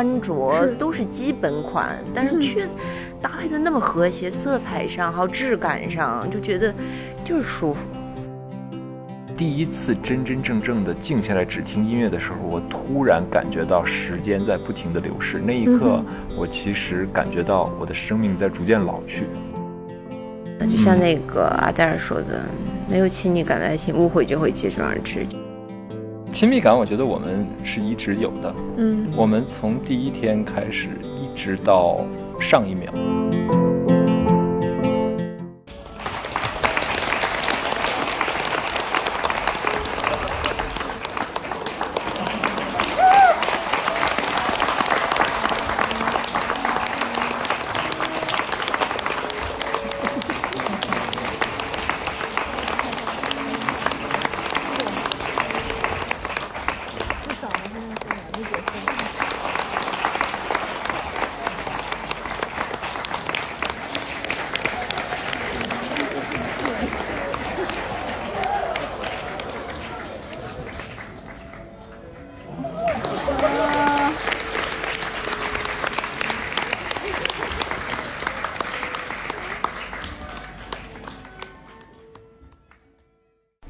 穿着都是基本款，但是却搭配的那么和谐，色彩上还有质感上，就觉得就是舒服。第一次真真正正的静下来只听音乐的时候，我突然感觉到时间在不停的流逝。那一刻，我其实感觉到我的生命在逐渐老去。就像那个阿黛尔说的，没有亲密感的爱情，误会就会接踵而至。亲密感，我觉得我们是一直有的。嗯，我们从第一天开始，一直到上一秒。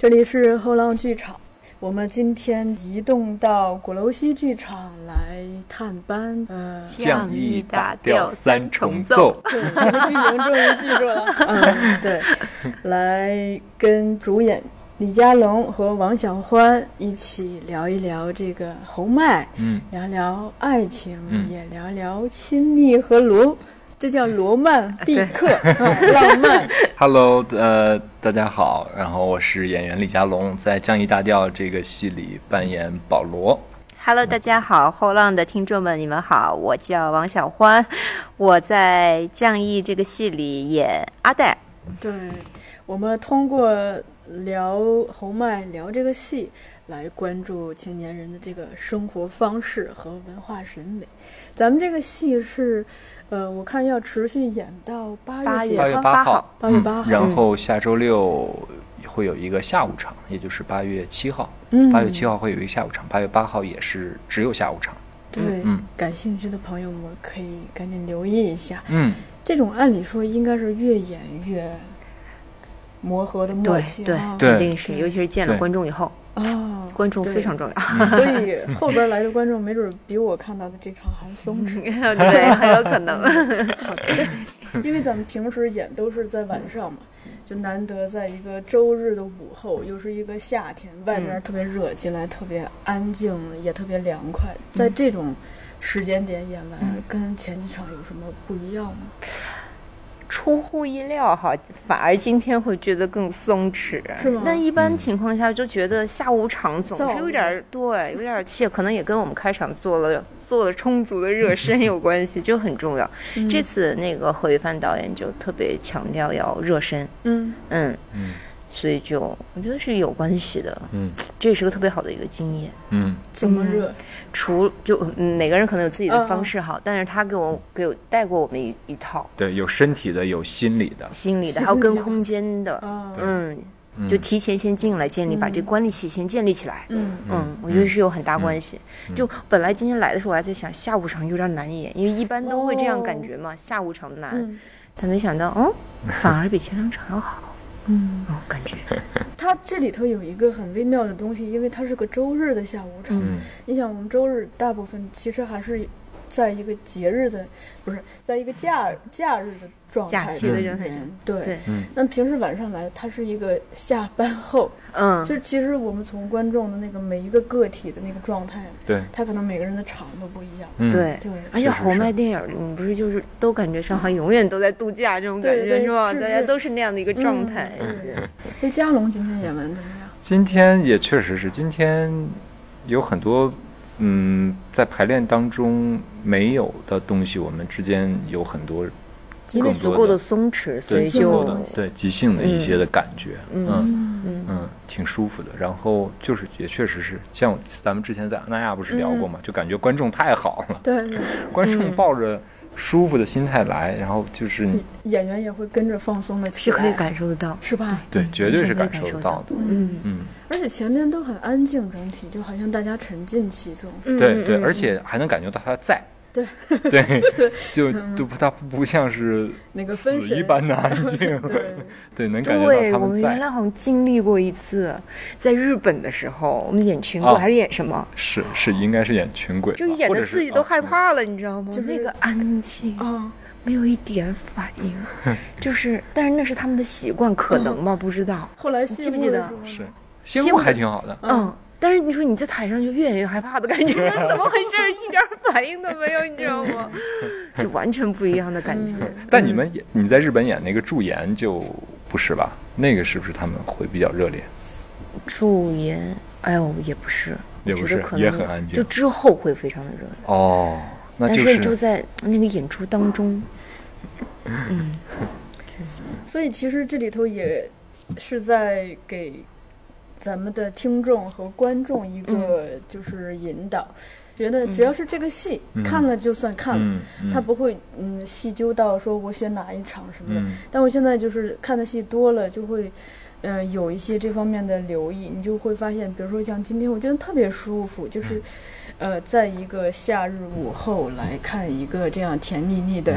这里是后浪剧场，我们今天移动到鼓楼西剧场来探班。呃，降一打调三重奏。对，这个剧名终于记住了。嗯，对，来跟主演李佳隆和王小欢一起聊一聊这个侯麦，嗯，聊聊爱情，嗯也聊聊亲密和罗，这叫罗曼蒂克，啊浪漫。Hello，呃，大家好，然后我是演员李佳龙，在《降 E 大调》这个戏里扮演保罗。Hello，大家好，后浪的听众们，你们好，我叫王小欢，我在《降 E》这个戏里演阿黛。对，我们通过聊侯麦聊这个戏，来关注青年人的这个生活方式和文化审美。咱们这个戏是，呃，我看要持续演到八八月八月号？八号，八月八号嗯然后下周六会有一个下午场，也就是八月七号。嗯八月七号会有一个下午场，八月八号也是只有下午场。对，嗯感兴趣的朋友们可以赶紧留意一下。嗯，这种按理说应该是越演越磨合的默对对契啊，对肯定是，对尤其是见了观众以后，哦，观众非常重要。所以后边来的观众没准比我看到的这场还松 弛。对，很有可能。好的，因为咱们平时演都是在晚上嘛，就难得在一个周日的午后，又是一个夏天，外面特别热，进来特别安静，也特别凉快。在这种时间点演完，跟前几场有什么不一样吗？出乎意料哈，反而今天会觉得更松弛。是吗？那一般情况下就觉得下午场总是有点儿对，有点儿怯，可能也跟我们开场做了做了充足的热身 有关系，就很重要。这次那个何一帆导演就特别强调要热身，嗯。嗯。嗯所以就我觉得是有关系的，嗯。这也是个特别好的一个经验。嗯。怎么热？除就嗯每个人可能有自己的方式哈，但是他给我给我带过我们一一套。对，有身体的，有心理的。心理的，还有跟空间的，啊，嗯，嗯。就提前先进来建立，把这关系先建立起来。嗯。嗯，我觉得是有很大关系。就本来今天来的时候，我还在想下午场有点难演，因为一般都会这样感觉嘛，下午场难。嗯。但没想到，哦，反而比前两场要好。嗯，哦，感觉，它这里头有一个很微妙的东西，因为它是个周日的下午场。嗯你想，我们周日大部分其实还是在一个节日的，不是在一个假假日的状态假期的里状态对。对，嗯那平时晚上来，它是一个下班后，嗯，就是其实我们从观众的那个每一个个体的那个状态，对，他可能每个人的场都不一样。嗯，对。对，而且侯麦电影里，你不是就是都感觉上好像永远都在度假这种感觉是吧？大家都是那样的一个状态。对那嘉龙今天演完怎么样？今天也确实是，今天有很多嗯，在排练当中没有的东西，我们之间有很多因为足够的松弛，所对以就即兴的东西对即兴的一些的感觉，嗯嗯嗯嗯，挺舒服的。然后就是也确实是，像咱们之前在阿那亚不是聊过嘛，就感觉观众太好了，对对，观众抱着舒服的心态来，然后就是演员也会跟着放松的，是可以感受得到。是吧？对，绝对是感受受得到的。嗯嗯，而且前面都很安静，整体就好像大家沉浸其中。嗯，对对，嗯而且还能感觉到他在。对对，就就不，他不像是那个分一般的安静。对，对，能感觉，到他们在我们原。来好像经历过一次，在日本的时候，我们演群鬼哦还是演什么，是是，应该是演群鬼，就演的自己都啊害怕了，你知道吗？就那个安静，啊，没有一点反应，就是，但是那是他们的习惯，可能吧，不知道。后来记不记得是谢幕还挺好的。嗯，但是你说你在台上就越演越害怕的感觉，怎么回事？一点反应都没有，你知道吗？就完全不一样的感觉。但你们演你在日本演那个驻颜就不是吧？那个是不是他们会比较热烈？驻颜，哎呦，也不是，也不是也很安静就之后会非常的热烈，哦，那但就是就在那个演出当中，嗯，所以其实这里头也是在给咱们的听众和观众一个就是引导，觉得只要是这个戏、嗯。看了就算看了，嗯，嗯。他不会嗯细究到说我选哪一场什么的。嗯。但我现在就是看的戏多了，就会。呃，有一些这方面的留意，你就会发现，比如说像今天，我觉得特别舒服，就是，呃，在一个夏日午后来看一个这样甜腻腻的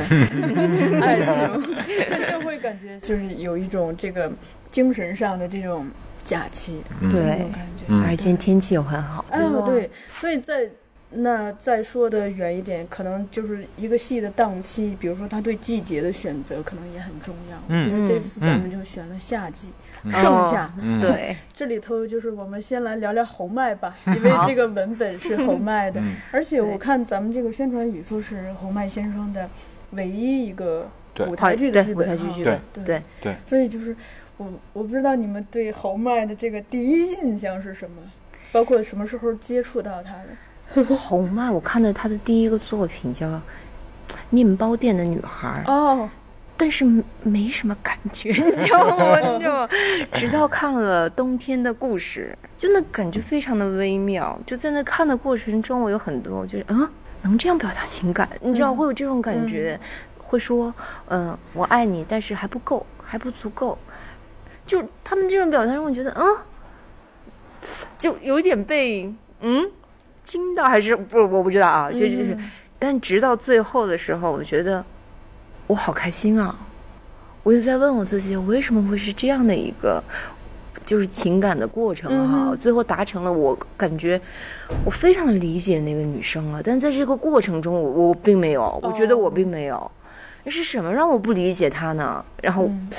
爱情，这就会感觉就是有一种这个精神上的这种假期，嗯。对感觉。嗯。而且今天天气又很好，哎呦，对，所以在那再说的远一点，可能就是一个戏的档期，比如说他对季节的选择可能也很重要。嗯我觉得这次咱们就选了夏季，嗯。盛夏。嗯，对，这里头就是我们先来聊聊侯麦吧，因为这个文本是侯 麦的，嗯。而且我看咱们这个宣传语说是侯麦先生的唯一一个舞台剧的剧对舞台本哈剧剧，对。对，所以就是我我不知道你们对侯麦的这个第一印象是什么，包括什么时候接触到他的。侯麦，我看到他的第一个作品叫《面包店的女孩》，哦，但是没什么感觉，你知道吗？你知道吗？直到看了《冬天的故事》，就那感觉非常的微妙。就在那看的过程中，我有很多就是嗯，能这样表达情感，你知道嗯会有这种感觉，会说嗯、我爱你，但是还不够，还不足够。就他们这种表达让我觉得嗯，就有一点被嗯？惊到，还是不我不知道啊，就就是。嗯但直到最后的时候，我觉得我好开心啊！我就在问我自己，我为什么会是这样的一个，就是情感的过程哈、嗯最后达成了，我感觉我非常的理解那个女生了，但在这个过程中，我我并没有，我觉得我并没有，那是什么让我不理解她呢？然后嗯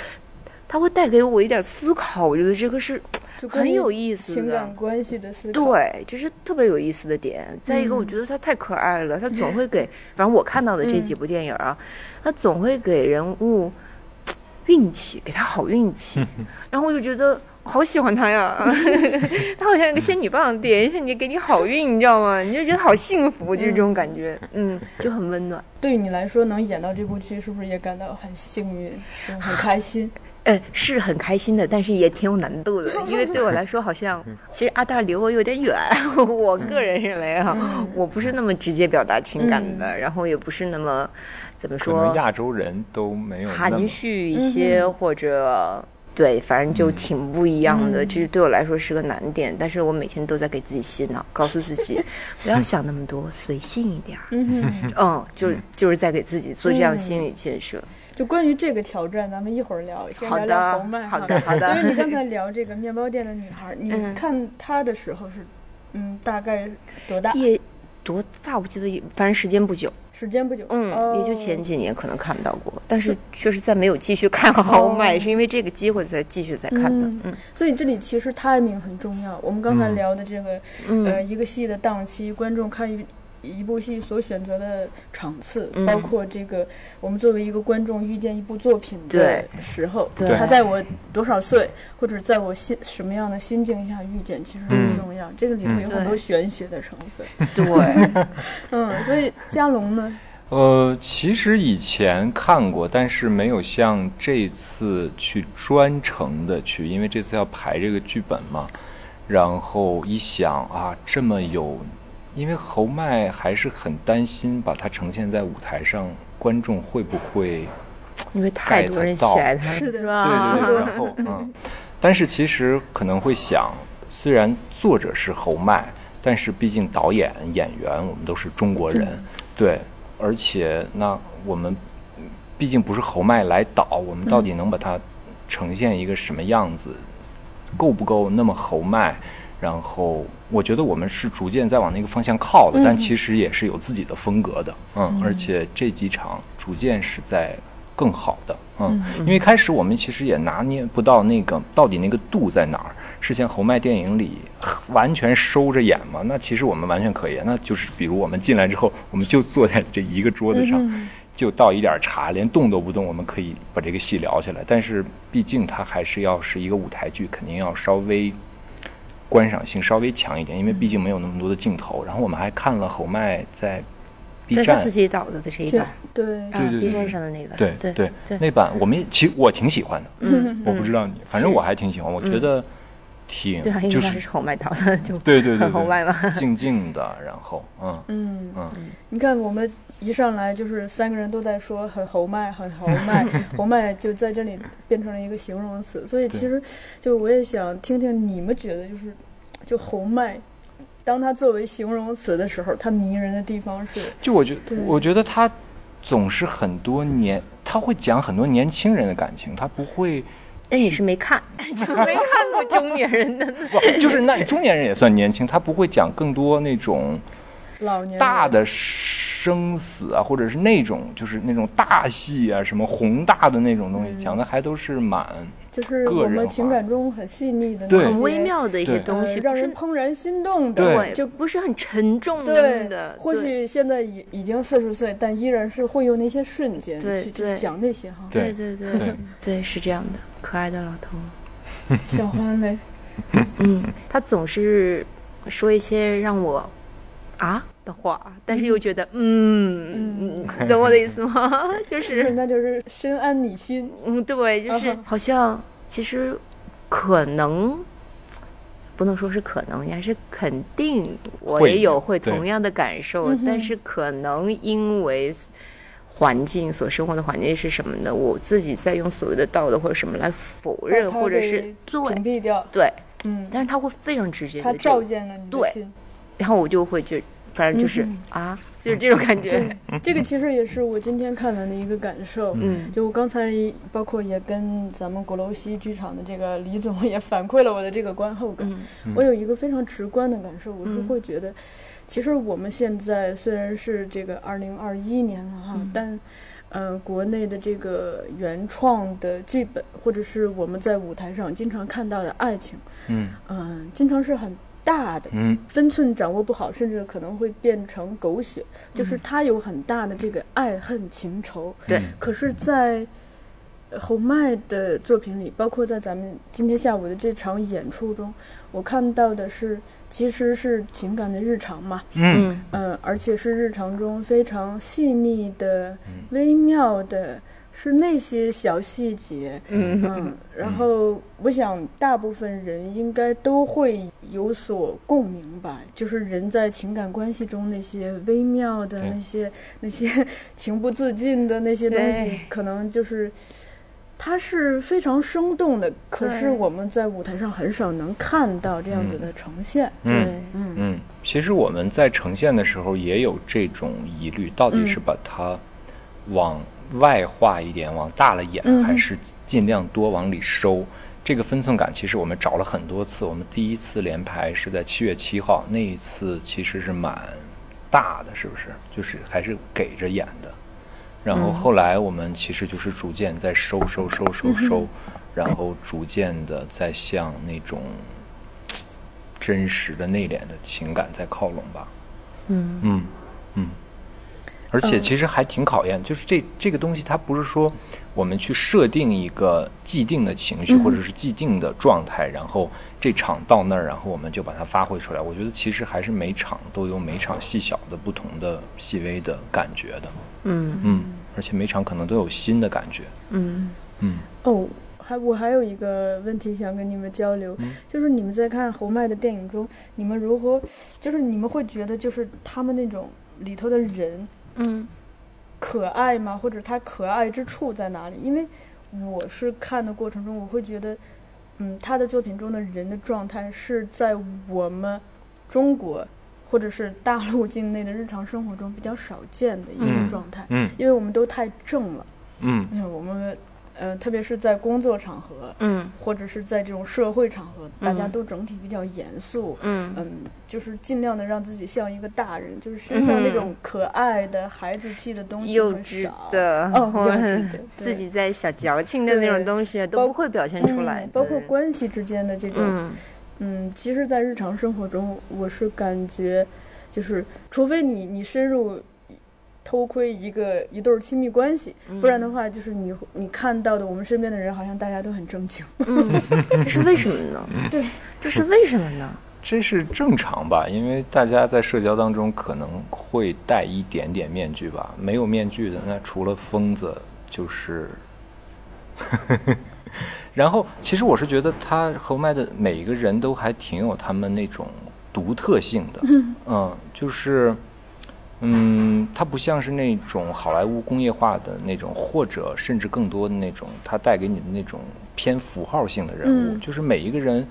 她会带给我一点思考，我觉得这个是 很有意思的情感关系的思考。对，就是特别有意思的点。再一个，我嗯觉得他太可爱了，他总会给，反正我看到的这几部电影啊，他总会给人物 运气，给他好运气，然后我就觉得好喜欢他呀，他好像一个仙女棒，点一下你给你好运，你知道吗？你就觉得好幸福，就是这种感觉，嗯，就很温暖。对于你来说，能演到这部剧，是不是也感到很幸运，就很开心？呃，是很开心的，但是也挺有难度的，因为对我来说，好像其实阿大离我有点远。我个人认为啊，嗯。我不是那么直接表达情感的，然后也不是那么怎么可能说亚洲人都没有含蓄一些，或者对，反正就挺不一样的。嗯这对我来说是个难点，但是我每天都在给自己洗脑，告诉自己 不要想那么多，随性一点儿。嗯，嗯，就是就是在给自己做这样的心理建设。就关于这个挑战，咱们一会儿聊，先好聊聊的侯麦，好的，好的。因为你刚才聊这个面包店的女孩，你嗯看她的时候是，嗯，大概多大？也多大？我记得也，反正时间不久，时间不久，嗯，哦。也就前几年可能看到过，但是确实在没有继续看好买，哦。是因为这个机会才继续再看的。嗯嗯。所以这里其实 timing 很重要。我们刚才嗯。聊的这个，嗯。呃，一个戏的档期，观众看一一部戏所选择的场次，嗯包括这个我们作为一个观众遇见一部作品的时候，他在我多少岁，或者在我心什么样的心境下遇见，其实很嗯重要。这个里头有很多玄学的成分。对，嗯，所以嘉龙呢，呃，其实以前看过，但是没有像这次去专程的去，因为这次要排这个剧本嘛。然后一想啊，这么有因为侯麦还是很担心把它呈现在舞台上，观众会不会因为太多人喜爱他，是的是吧？对对对，然后 嗯，但是其实可能会想，虽然作者是侯麦，但是毕竟导演、演员我们都是中国人，对，而且那我们毕竟不是侯麦来导，我们到底能把它呈现一个什么样子，够不够那么侯麦？然后我觉得我们是逐渐在往那个方向靠的，但其实也是有自己的风格的，嗯，而且这几场逐渐是在更好的，嗯，因为开始我们其实也拿捏不到那个到底那个度在哪儿，是像侯麦电影里完全收着演嘛？那其实我们完全可以，那就是比如我们进来之后，我们就坐在这一个桌子上，就倒一点茶，连动都不动，我们可以把这个戏聊起来。但是毕竟它还是要是一个舞台剧，肯定要稍微。观赏性稍微强一点，因为毕竟没有那么多的镜头。然后我们还看了侯麦在 B 站。自己导的这一版，对，啊对对，B 站上的那版，对对。对对那版我们也其实我挺喜欢的，嗯，我不知道你，反正我还挺喜欢，我觉得挺就是侯麦导的，就对对对很侯麦嘛。对，静静的，然后嗯嗯，嗯。你看我们一上来就是三个人都在说很豪迈，很豪 迈，豪迈就在这里变成了一个形容词，所以其实就我也想听听你们觉得就是就豪迈。当它作为形容词的时候，它迷人的地方是，就我觉得我觉得他总是很多年，他会讲很多年轻人的感情，他不会那也是没看，就没看过中年人的。不就是那中年人也算年轻，他不会讲更多那种。老年大的生死啊，或者是那种就是那种大戏啊，什么宏大的那种东西，嗯。讲的还都是蛮就是个人化。我们情感中很细腻的很微妙的一些东西，呃，让人怦然心动的，对。就不是很沉重的对。的。或许现在已已经四十岁，但依然是会有那些瞬间对对。讲那些哈。对对对对。对。对，是这样的，可爱的老头。小欢嘞，嗯，他总是说一些让我啊的话，但是又觉得嗯，嗯 懂我的意思吗？就 就是是那就是深谙你心。嗯，对，就是好像其实可能。不能说是可能，也是肯定，我也有会同样的感受，但是可能因为环境所生活的环境是什么呢？我自己在用所谓的道德或者什么来否认，或者是屏蔽掉，对，嗯，但是他会非常直接它的照见了你的心。然后我就会就反正就是、嗯。啊，就是这种感觉。对，，这个其实也是我今天看完的一个感受。嗯。就我刚才包括也跟咱们鼓楼西剧场的这个李总也反馈了我的这个观后感。嗯。我有一个非常直观的感受，我是嗯。会觉得，其实我们现在虽然是这个二零二一年了哈，嗯。但，呃，国内的这个原创的剧本，或者是我们在舞台上经常看到的爱情，嗯。嗯、经常是很大的，嗯。分寸掌握不好，甚至可能会变成狗血，就是他有很大的这个爱恨情仇。对。可是，在呃侯麦的作品里，包括在咱们今天下午的这场演出中，我看到的是，其实是情感的日常嘛，嗯。嗯。嗯，而且是日常中非常细腻的、微妙的，是那些小细节，嗯。嗯，然后我想大部分人应该都会有所共鸣吧，就是人在情感关系中那些微妙的那些那些 情不自禁的那些东西，可能就是。它是非常生动的，可是我们在舞台上很少能看到这样子的呈现。嗯对，嗯。嗯，其实我们在呈现的时候也有这种疑虑，到底是嗯。把它往外化一点，往大了演，嗯还是尽量多往里收？这个分寸感，其实我们找了很多次。我们第一次连排是在七月七号，那一次其实是蛮大的，是不是？就是还是给着演的。然后嗯后来我们其实就是逐渐在收收收收收，然后逐渐的在向那种真实的内敛的情感在靠拢吧。嗯嗯嗯，而且嗯。其实还挺考验，就是这这个东西，它不是说我们去设定一个既定的情绪嗯。或者是既定的状态，然后这场到那儿，然后我们就把它发挥出来。我觉得其实还是每场都有每场细小的不同的细微的感觉的，嗯。嗯，而且每场可能都有新的感觉，嗯。嗯。哦，还我还有一个问题想跟你们交流，嗯。就是你们在看侯麦的电影中，你们如何，就是你们会觉得就是他们那种里头的人嗯可爱吗？或者他可爱之处在哪里？因为我是看的过程中，我会觉得，嗯，他的作品中的人的状态是在我们中国或者是大陆境内的日常生活中比较少见的一种嗯状态，嗯因为我们都太正了。嗯你看我们，呃，特别是在工作场合，嗯或者是在这种社会场合，大家嗯都整体比较严肃。嗯嗯，就是尽量的让自己像一个大人，就是身上那种嗯可爱的孩子气的东西很幼稚少。的，哦或者 幼稚的对自己在小矫情的那种对东西都会表现出来嗯，包括关系之间的这种，嗯嗯，其实，在日常生活中，我是感觉，就是除非你你深入偷窥一个一对儿亲密关系，不然的话，就是你你看到的我们身边的人，好像大家都很正经。嗯，这是为什么呢？对，这是为什么呢？这是正常吧？因为大家在社交当中可能会戴一点点面具吧。没有面具的，那除了疯子就是。然后，其实我是觉得他和麦的每一个人都还挺有他们那种独特性的，嗯，就是，嗯，他不像是那种好莱坞工业化的那种，或者甚至更多的那种，它带给你的那种偏符号性的人物，嗯就是每一个人，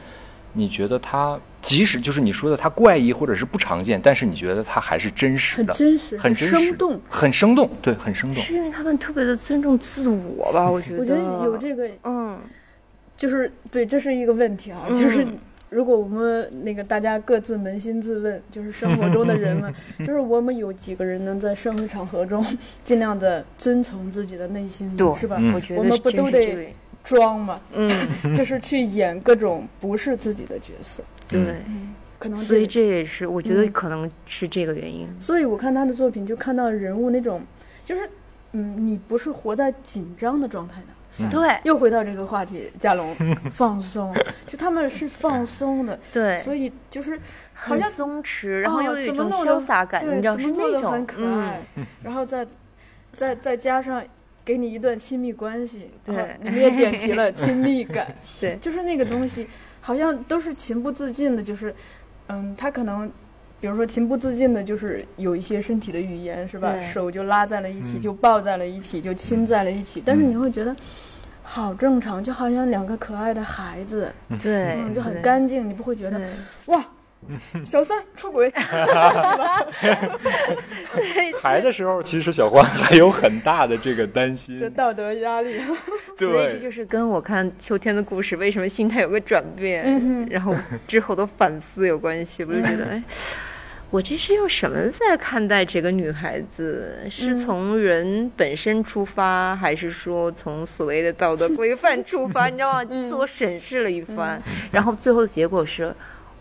你觉得他即使就是你说的他怪异或者是不常见，但是你觉得他还是真实的很的，真实，很真实生动。很生动，对，很生动。是因为他们特别的尊重自我吧？我觉得，我觉得有这个，嗯就是对，这是一个问题啊，嗯就是。如果我们那个大家各自扪心自问，就是生活中的人们，就是我们有几个人能在社会场合中 尽量的遵从自己的内心，是吧？嗯。我觉得我们不都得装嘛，嗯。就是去演各种不是自己的角色，对，嗯，可能所以这这也是我觉得嗯。可能是这个原因。所以我看他的作品，就看到人物那种，就是，嗯，你不是活在紧张的状态的。嗯对。又回到这个话题，加龙 放松，就他们是放松的，对，所，以就是很松弛，然后哦又有一种怎么弄都潇洒感，对，你知道是怎么做那种都很可爱，然后再再再加上给你一段亲密关系，对。啊你们也点题了亲密感，对。就是那个东西，好像都是情不自禁的，就是，嗯，他可能。比如说情不自禁的，就是有一些身体的语言，是吧？手就拉在了一起，嗯。就抱在了一起，就亲在了一起。但是你会觉得，好正常，就好像两个可爱的孩子，对，嗯，就很干净，你不会觉得哇，小三出轨，孩的时候，其实小花还有很大的这个担这心，道德压力。所以这，就是跟我看秋天的故事为什么心态有个转变，嗯然后之后的反思有关系。我就觉得，哎，我这是用什么在看待这个女孩子？是嗯从人本身出发，还是说从所谓的道德规范出发？你知道吗？嗯自我审视了一番，然后最后的结果是。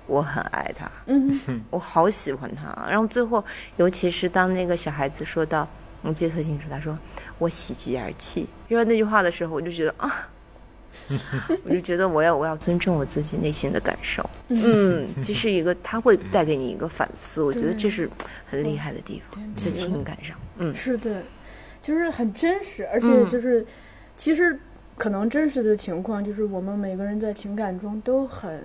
我很爱她，嗯我好喜欢她。然后最后，尤其是当那个小孩子说到，我记得特清楚，他说我喜极而泣。说完那句话的时候，我就觉得啊，我就觉得我要我要尊重我自己内心的感受。嗯，这是一个他会带给你一个反思，我觉得这是很厉害的地方，在情感上。嗯，是的，就是很真实，而且嗯。就是，其实可能真实的情况就是我们每个人在情感中都很，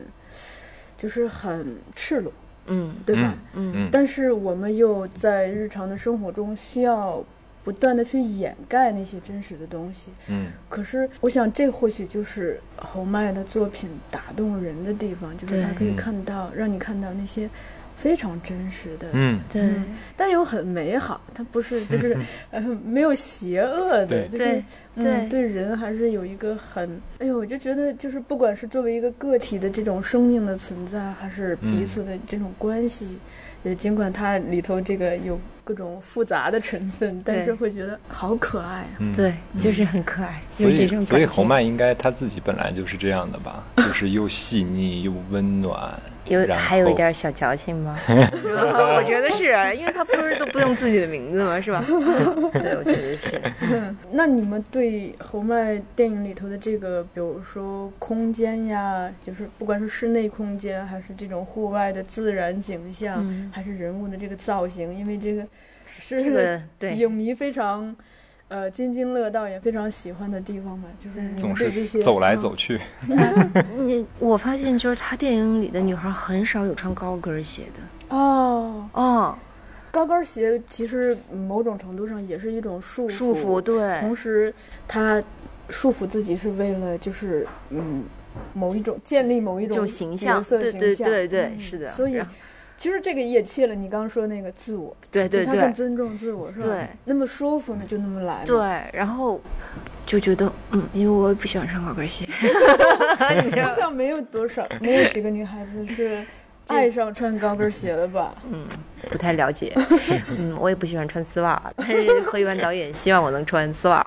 就是很赤裸，嗯。对吧？嗯嗯。但是我们又在日常的生活中需要不断的去掩盖那些真实的东西。嗯可是，我想这或许就是侯麦的作品打动人的地方，就是他可以嗯看到，让你看到那些非常真实的，嗯对嗯但又很美好。它不是就是 呃没有邪恶的，对就是对嗯对对人还是有一个很，哎呦，我就觉得就是不管是作为一个个体的这种生命的存在，还是彼嗯此的这种关系，也尽管它里头这个有各种复杂的成分，但是会觉得好可爱啊。嗯，对，就是很可爱，就这种以所以感觉。侯麦应该他自己本来就是这样的吧，就是又细腻又温暖，有还有一点小矫情吗？我觉得是啊，因为他不是都不用自己的名字吗？是吧？对，我觉得是。那你们对侯麦电影里头的这个，比如说空间呀，就是不管是室内空间，还是这种户外的自然景象，嗯还是人物的这个造型，因为这个是这个对影迷非常呃津津乐道也非常喜欢的地方吧？就是总是这些是走来嗯走去。你我发现就是他电影里的女孩很少有穿高跟鞋的哦，哦，高跟鞋其实某种程度上也是一种束缚，束缚对，同时他束缚自己是为了就是嗯某一种建立某一种形象，色形象，对对对，嗯是的，所以其实这个也切了你刚刚说那个自我，对对对他更对。尊重自我是吧？对，那么舒服呢就那么来嘛，对，然后就觉得嗯，因为我不喜欢穿高跟鞋，好像没有多少，没有几个女孩子是爱上穿高跟鞋了吧？嗯不太了解，嗯，我也不喜欢穿丝袜，但是何一凡导演希望我能穿丝袜。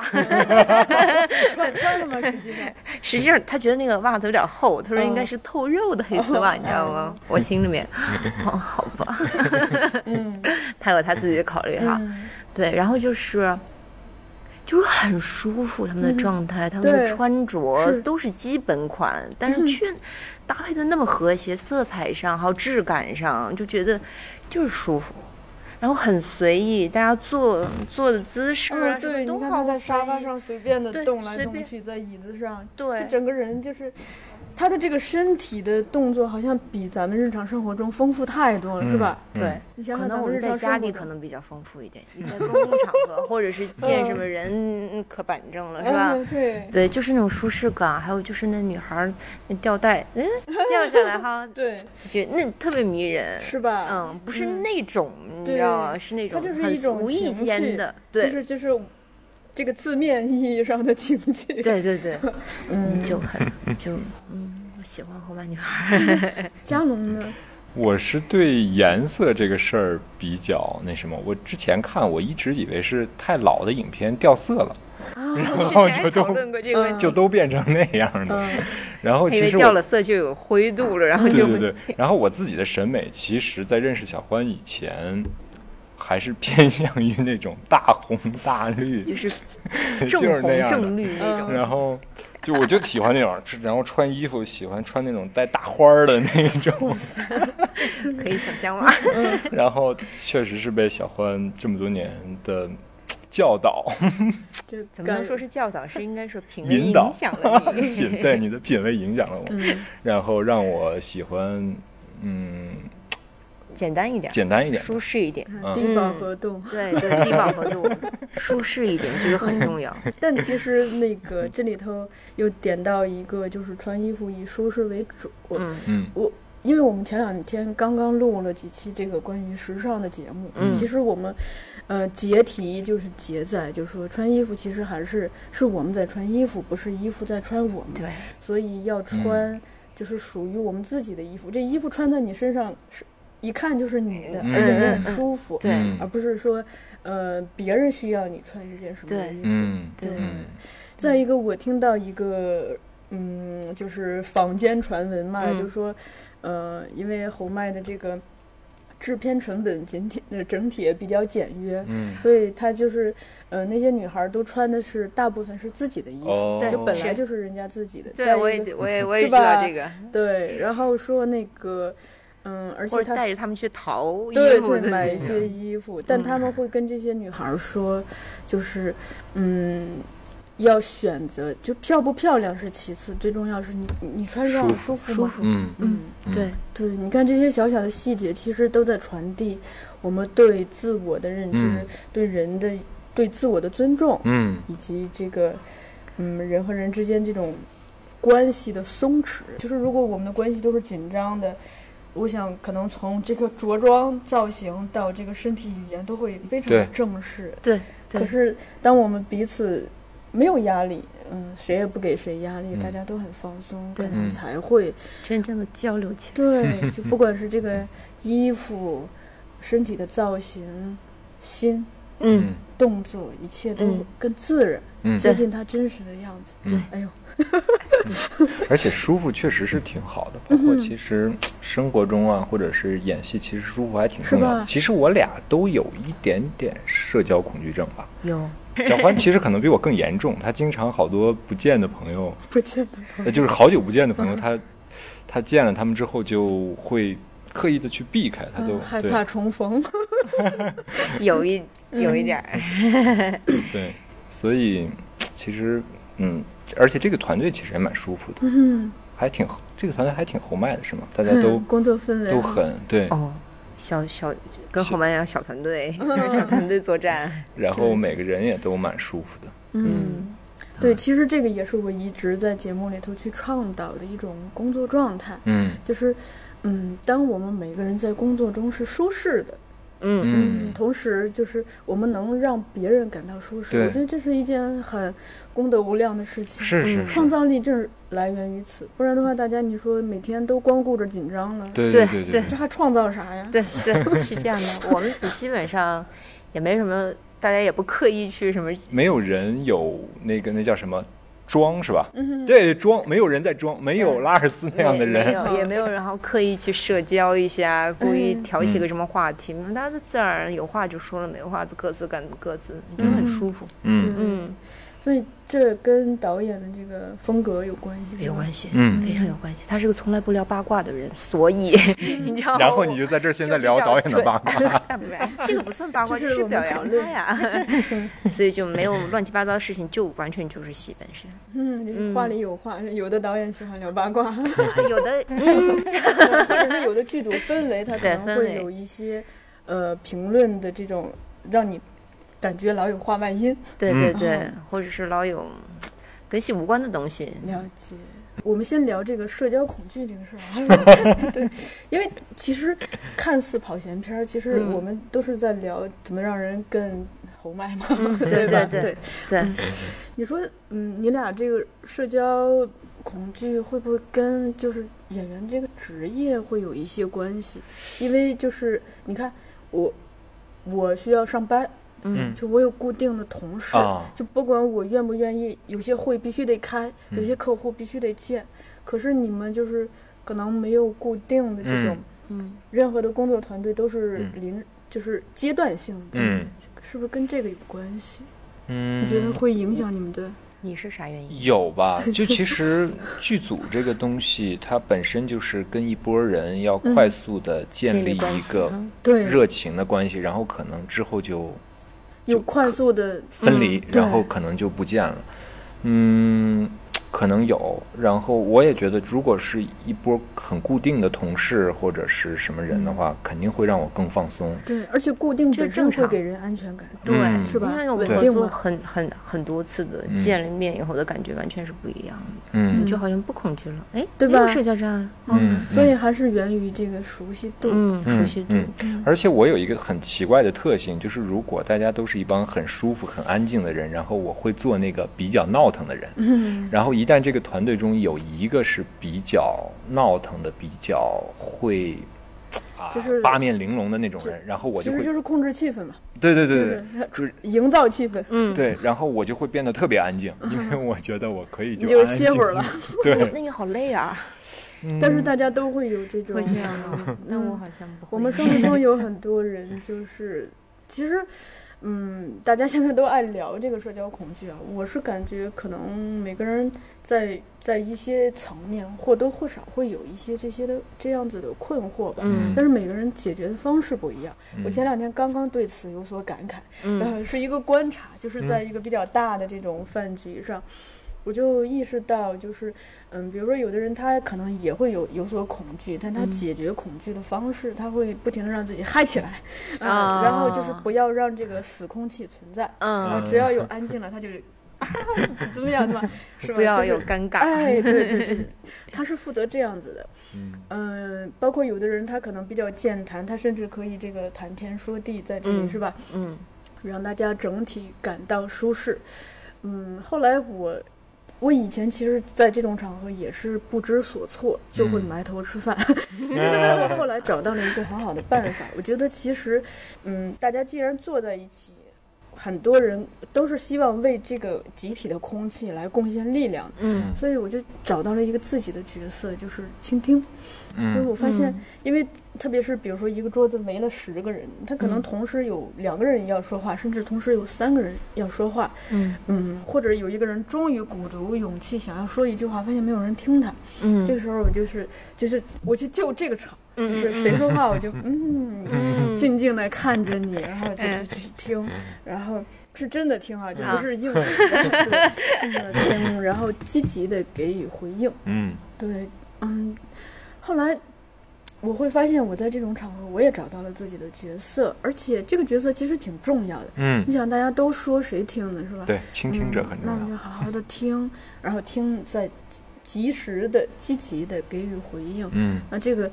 穿穿了吗？实际上，实际上他觉得那个袜子有点厚，他说应该是透肉的黑丝袜，你知道吗？我心里面，哦，好吧，嗯，他有他自己的考虑哈。嗯对，然后就是。就是很舒服，他们的状态，他们的穿着是都是基本款，但是却搭配的那么和谐，色彩上还有质感上，就觉得就是舒服，然后很随意，大家坐坐的姿势啊，嗯，对，都好你看他在沙发，上随便的动来动去，在椅子上，对就整个人就是。他的这个身体的动作好像比咱们日常生活中丰富太多了，是吧？嗯对。你想可能我们在家里可能比较丰富一点，你在公共场合 或者是见什么人，嗯可板正了，是吧？嗯对对，就是那种舒适感，还有就是那女孩儿那吊带，嗯，掉下来哈，对，就那特别迷人，是吧？嗯，不是嗯那种，你知道吗？是那种它就是很一种无意间的，对就对，是就是这个字面意义上的情绪。对对对，嗯，就很就嗯，我喜欢后半女孩。儿，加农呢？我是对颜色这个事儿比较那什么，我之前看我一直以为是太老的影片掉色了，然后就都 就都变成那样的。嗯。然后因为其实掉了色就有灰度了，然后就对对对，然后我自己的审美，其实在认识小欢以前，还是偏向于那种大红大绿，就是就正红是那样正绿那种。然后就我就喜欢那种，然后穿衣服喜欢穿那种带大花儿的那种，可以想象吗？然后确实是被小欢这么多年的教导、就怎么能说是教导？是应该说品味影响了你。品，对你的品味影响了我，嗯然后让我喜欢，嗯，简单一点，简单一点，舒适一点。嗯低饱和度。对 对，低饱和度，舒适一点，这个很重要。但其实那个这里头又点到一个，就是穿衣服以舒适为主。嗯嗯我因为我们前两天刚刚录了几期这个关于时尚的节目，嗯其实我们呃结题就是结在，就是说穿衣服其实还是是我们在穿衣服，不是衣服在穿我们，对，所以要穿就是属于我们自己的衣服。这衣服穿在你身上是一看就是你的，嗯而且你很舒服，对。嗯。而不是说呃别人需要你穿一件什么衣服。嗯对。嗯再一个，我听到一个，嗯，就是坊间传闻嘛，嗯。就说，呃，因为侯麦的这个制片成本整体呃整体也比较简约，嗯。所以他就是，呃，那些女孩都穿的是大部分是自己的衣服，哦。就本来就是人家自己的。对，我也我也我也 知道这个，对，然后说那个，嗯，而且他带着他们去淘衣对对，服买一些衣服，但嗯他们会跟这些女孩儿说，就是，嗯，要选择，就漂不漂亮是其次，最重要是你你穿上舒舒服吗？舒服嗯嗯，嗯对，对，你看这些小小的细节，其实都在传递我们对自我的认知，嗯对人的对自我的尊重，嗯以及这个，嗯，人和人之间这种关系的松弛。就是如果我们的关系都是紧张的，我想可能从这个着装造型到这个身体语言都会非常对。正式。对对。可是当我们彼此没有压力，嗯，谁也不给谁压力，嗯。大家都很放松，可能嗯。才会真正的交流起来。对，就不管是这个衣服、身体的造型、心、嗯，动作，一切都嗯。更自然，嗯。接近他真实的样子。对，哎呦，而且舒服确实是挺好的，包括其实生活中啊，或者是演戏，其实舒服还挺重要的。其实我俩都有一点点社交恐惧症吧。有小欢其实可能比我更严重，他经常好多不见的朋友，不见的朋友，就是好久不见的朋友，他他见了他们之后就会刻意的去避开，他都嗯害怕重逢。有一有一点儿，对，所以其实嗯，而且这个团队其实也蛮舒服的，嗯，还挺这个团队还挺豪迈的是吗？大家都工作氛围。都很对，哦，小小跟后面一样小团队，小团队作战。然后每个人也都蛮舒服的。嗯，对，其实这个也是我一直在节目里头去倡导的一种工作状态，嗯。就是，嗯，当我们每个人在工作中是舒适的，嗯嗯同时就是我们能让别人感到舒适，我觉得这是一件很功德无量的事情。是是是，创造力正是来源于此，不然的话，大家你说每天都光顾着紧张了，对对对对这还创造啥呀？对对，是这样的。我们组基本上也没什么，大家也不刻意去什么。没有人有那个那叫什么装是吧？嗯，对，装没有人在装，没有拉尔斯那样的人没人。有，也没有，然后刻意去社交一下，故意嗯挑起个什么话题，大家都自然而然有话就说了，没话就各自干各自，觉得很舒服。嗯对嗯，所以这跟导演的这个风格有关系，有关系，嗯。非常有关系。他是个从来不聊八卦的人，所以你知道，然后你就在这儿现在聊导演的八卦。这个不算八卦，这这是表扬他呀，所以就没有乱七八糟的事情，就完全就是戏本身。嗯，这个话里有话，有的导演喜欢聊八卦，有的，嗯，或者是有的剧组氛围，他可能会有一些呃评论的这种让你感觉老有话外音。对对嗯对，或者是老有跟戏无关的东西。了解。我们先聊这个社交恐惧这个事儿啊，对，因为其实看似跑闲片儿，其实嗯我们都是在聊怎么让人更豪迈嘛，嗯 对吧？对对对，你说，嗯，你俩这个社交恐惧会不会跟就是演员这个职业会有一些关系？因为就是你看我，我需要上班，嗯。就我有固定的同事，啊。就不管我愿不愿意，有些会必须得开，有些客户必须得见。可是你们就是可能没有固定的这种，嗯，任何的工作团队都是嗯。临，就是阶段性的，嗯。是不是跟这个有关系？嗯，你觉得会影响你们的？你是啥原因？有吧？就其实剧组这个东西，它本身就是跟一拨人要快速的建立一个嗯。对，热情的关系，然后可能之后就有快速的，分离，对然后可能就不见了。嗯，可能有。然后我也觉得，如果是一波很固定的同事或者是什么人的话，肯定会让我更放松。对，而且固定这本身正常。会给人安全感。对，嗯是吧？你看我们稳定嘛合作很很很多次的，嗯。见了面以后的感觉完全是不一样的，嗯。你就好像不恐惧了，哎，对吧？社交障碍，嗯，所以还是源于这个熟悉度。嗯，熟嗯悉度，嗯，而且我有一个很奇怪的特性，就是如果大家都是一帮很舒服、很安静的人，然后我会做那个比较闹腾的人。嗯，然后一旦这个团队中有一个是比较闹腾的、比较会啊就是八面玲珑的那种人，然后我就会其实就是控制气氛嘛，对对对对，就是营造气氛。嗯，对，然后我就会变得特别安静，因为我觉得我可以就你就安安歇会儿了。对，那个好累啊，但是大家都会有这种会，这样吗？那我嗯好像不会。我们生活中有很多人就是，其实，嗯，大家现在都爱聊这个社交恐惧啊。我是感觉可能每个人在在一些层面或多或少会有一些这些的这样子的困惑吧。嗯但是每个人解决的方式不一样。嗯我前两天刚刚对此有所感慨，嗯呃，是一个观察，就是在一个比较大的这种饭局上，我就意识到，就是嗯，比如说有的人他可能也会有有所恐惧，但他嗯解决恐惧的方式，他会不停的让自己嗨起来，啊、啊然后就是不要让这个死空气存在，啊，嗯，只要有安静了，他就 啊怎么样对吧？是吧？不要有尴尬。哎，对对对，他是负责这样子的。嗯嗯，包括有的人他可能比较健谈，他甚至可以这个谈天说地在这里，嗯是吧？嗯让大家整体感到舒适。嗯，后来我我以前其实，在这种场合也是不知所措，就会嗯埋头吃饭。但我后来找到了一个很好的办法，我觉得其实，嗯，大家既然坐在一起。很多人都是希望为这个集体的空气来贡献力量，嗯所以我就找到了一个自己的角色，就是倾听。因为嗯我发现嗯，因为特别是比如说一个桌子围了十个人，他可能嗯。同时有两个人要说话，甚至同时有三个人要说话，嗯。嗯，或者有一个人终于鼓足勇气想要说一句话，发现没有人听他，嗯，这个时候我就是就是我去救这个场，嗯就是谁说话我就嗯 嗯。静静的看着你，然后就去听，然后是真的听啊，就啊。不是应付，对，静静的听，然后积极的给予回应。嗯。对，嗯，后来我会发现，我在这种场合，我也找到了自己的角色，而且这个角色其实挺重要的。嗯你，想，大家都说谁听呢，是吧？对，倾听者很嗯、那我们要。就好好的听，然后听，再及时的、积极的给予回应。嗯那这个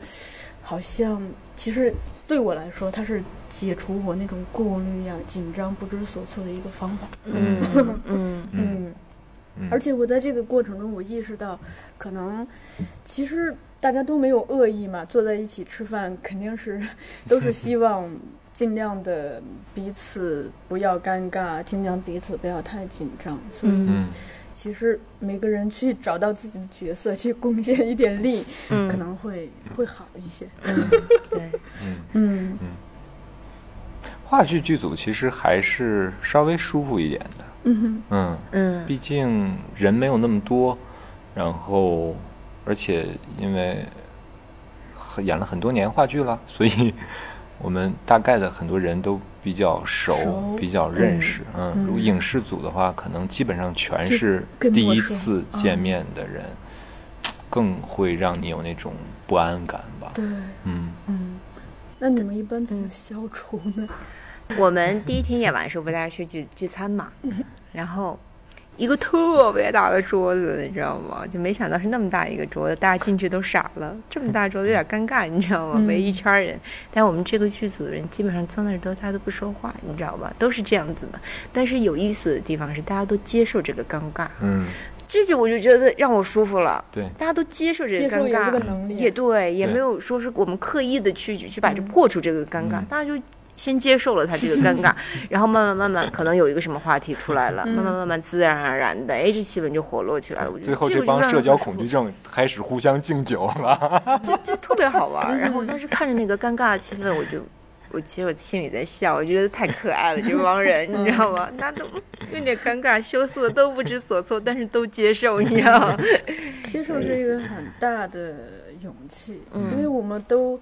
好像其实对我来说，它是解除我那种顾虑呀、紧张、不知所措的一个方法。嗯嗯，嗯，而且我在这个过程中，我意识到，可能其实大家都没有恶意嘛，坐在一起吃饭肯定是 都是希望尽量的彼此不要尴尬，尽量彼此不要太紧张。所以嗯。其实每个人去找到自己的角色，去贡献一点力，嗯，可能会会好一些。嗯对，嗯，嗯。话剧剧组其实还是稍微舒服一点的。嗯哼。嗯，嗯。毕竟人没有那么多，然后而且因为演了很多年话剧了，所以 我们大概的很多人都比较熟，熟比较认识。嗯，嗯如果影视组的话，可能基本上全是第一次见面的人，更会让你有那种不安感吧。对，嗯嗯，那你们一般怎么消除呢？我们第一天演完的时候，不大家去聚聚餐嘛，然后一个特别大的桌子，你知道吗？就没想到是那么大一个桌子，大家进去都傻了，这么大桌子有点尴尬，你知道吗？嗯围一圈人，但我们这个剧组的人基本上坐那儿都大家都不说话，你知道吧？都是这样子的。但是有意思的地方是，大家都接受这个尴尬，嗯，这就我就觉得让我舒服了。对，大家都接受这个尴尬，个能力也对，也没有说是我们刻意的去去把这嗯破除这个尴尬，嗯大家就先接受了他这个尴尬，然后慢慢慢慢可能有一个什么话题出来了，嗯慢慢慢慢自然而然的，哎，这气氛就活络起来了。我觉得最后这这帮社交恐惧症开始互相敬酒了。就就特别好玩儿。然后当时看着那个尴尬的气氛，我就。我其实我心里在笑，我觉得太可爱了，这 帮人，你知道吗？那都有点尴尬、羞涩，都不知所措，但是都接受，你知道吗？接受是一个很大的勇气，嗯因为我们都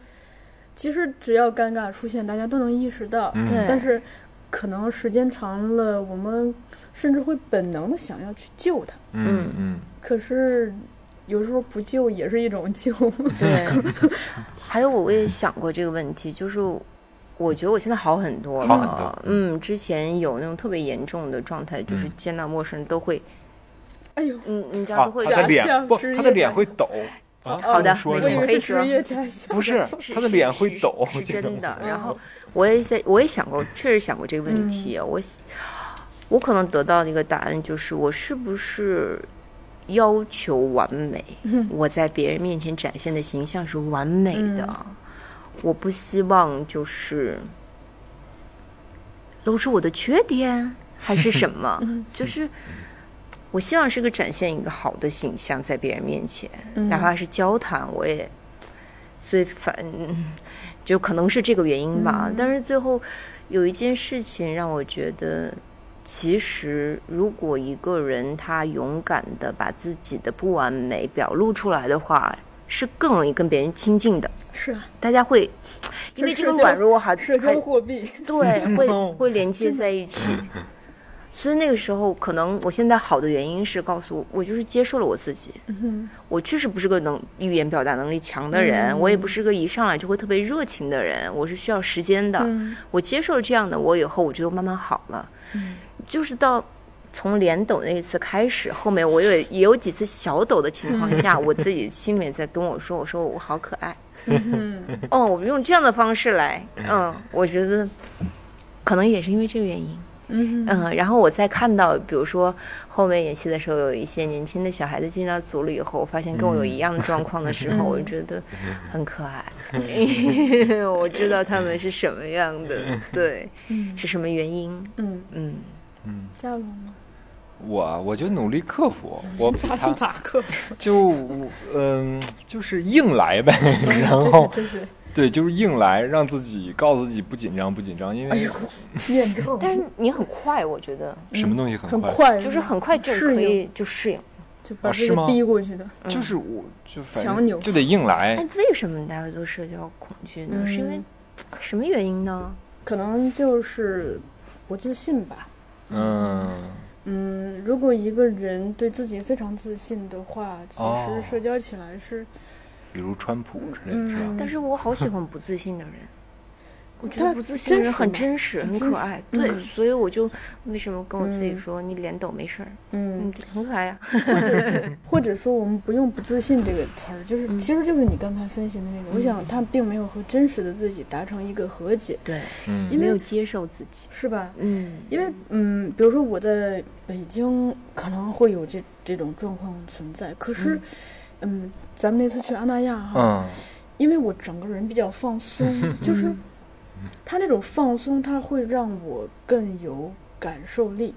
其实只要尴尬出现，大家都能意识到，但是可能时间长了，我们甚至会本能的想要去救他，嗯嗯。可是有时候不救也是一种救。对，还有我也想过这个问题，就是我觉得我现在好很多了，好很多。嗯，之前有那种特别严重的状态，就是嗯。见到陌生人都会，哎呦，嗯，你知道啊都，会假他的脸不，他的脸会抖。啊好的说我以什么为是职业假象。不是是他的脸会抖，是真的。嗯然后我也在，我也想过，确实想过这个问题。我我可能得到的一个答案就是，我是不是要求完美？嗯我在别人面前展现的形象是完美的，嗯我不希望就是露出我的缺点，还是什么？嗯就是。我希望是个展现一个好的形象在别人面前，嗯哪怕是交谈，我也，所以反就可能是这个原因吧。嗯但是最后有一件事情让我觉得，其实如果一个人他勇敢的把自己的不完美表露出来的话，是更容易跟别人亲近的。是啊，大家会 因为这个软弱还社还交货币。对，会 会连接在一起。所以那个时候，可能我现在好的原因是告诉我，我就是接受了我自己。嗯我确实不是个能语言表达能力强的人，嗯我也不是个一上来就会特别热情的人，我是需要时间的。嗯我接受了这样的我以后，我觉得慢慢好了。嗯就是到从脸抖那一次开始，后面我有也有几次小抖的情况下，我自己心里面在跟我说：“我说我好可爱。”嗯哦，我用这样的方式来，嗯，我觉得可能也是因为这个原因。嗯嗯，然后我再看到，比如说后面演戏的时候，有一些年轻的小孩子进到组里以后，我发现跟我有一样的状况的时候，我就觉得很可爱。我知道他们是什么样的，对，嗯是什么原因？嗯，嗯，嗯，夏龙吗？我我就努力克服，我比咋是他咋克服？就嗯就是硬来呗，然这后是真是，对，就是硬来，让自己告诉自己不紧张不紧张，因为但是你很快，我觉得什么东西很快，很快，就是很快就可以就适应。就把自己啊是吗逼过去的。就是我就反强扭就得硬来哎，，为什么大家都社交恐惧呢？嗯是因为什么原因呢？可能就是不自信吧。嗯，嗯，如果一个人对自己非常自信的话，其哦实社交起来是，比如川普之类的，是吧？嗯但是我好喜欢不自信的人。我觉得不自信的人很真真实，很真实很可爱。对，嗯所以我就为什么跟我自己嗯说，你脸抖没事儿，嗯嗯，，很可爱呀。或者是或者说我们不用不自信这个词儿，就是嗯其实就是你刚才分析的那个，我想他并没有和真实的自己达成一个和解，对，嗯因为没有接受自己。是吧？嗯，因为嗯，比如说我在北京可能会有这这种状况存在，可是嗯，咱们那次去阿那亚哈，嗯。因为我整个人比较放松，就是他那种放松，他会让我更有感受力。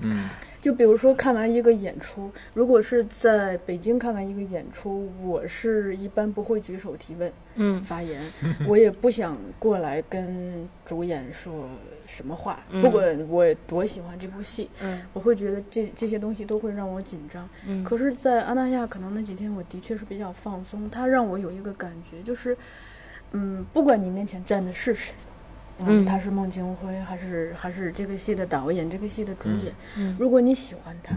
嗯。就比如说看完一个演出，如果是在北京看完一个演出，我是一般不会举手提问嗯。发言，我也不想过来跟主演说什么话，嗯。不管我多喜欢这部戏，嗯。我会觉得这这些东西都会让我紧张。嗯，可是，在阿那亚，可能那几天我的确是比较放松，它让我有一个感觉，就是，嗯，不管你面前站的是谁，嗯。他是孟京辉，还是还是这个戏的导演，这个戏的主演，嗯。如果你喜欢他，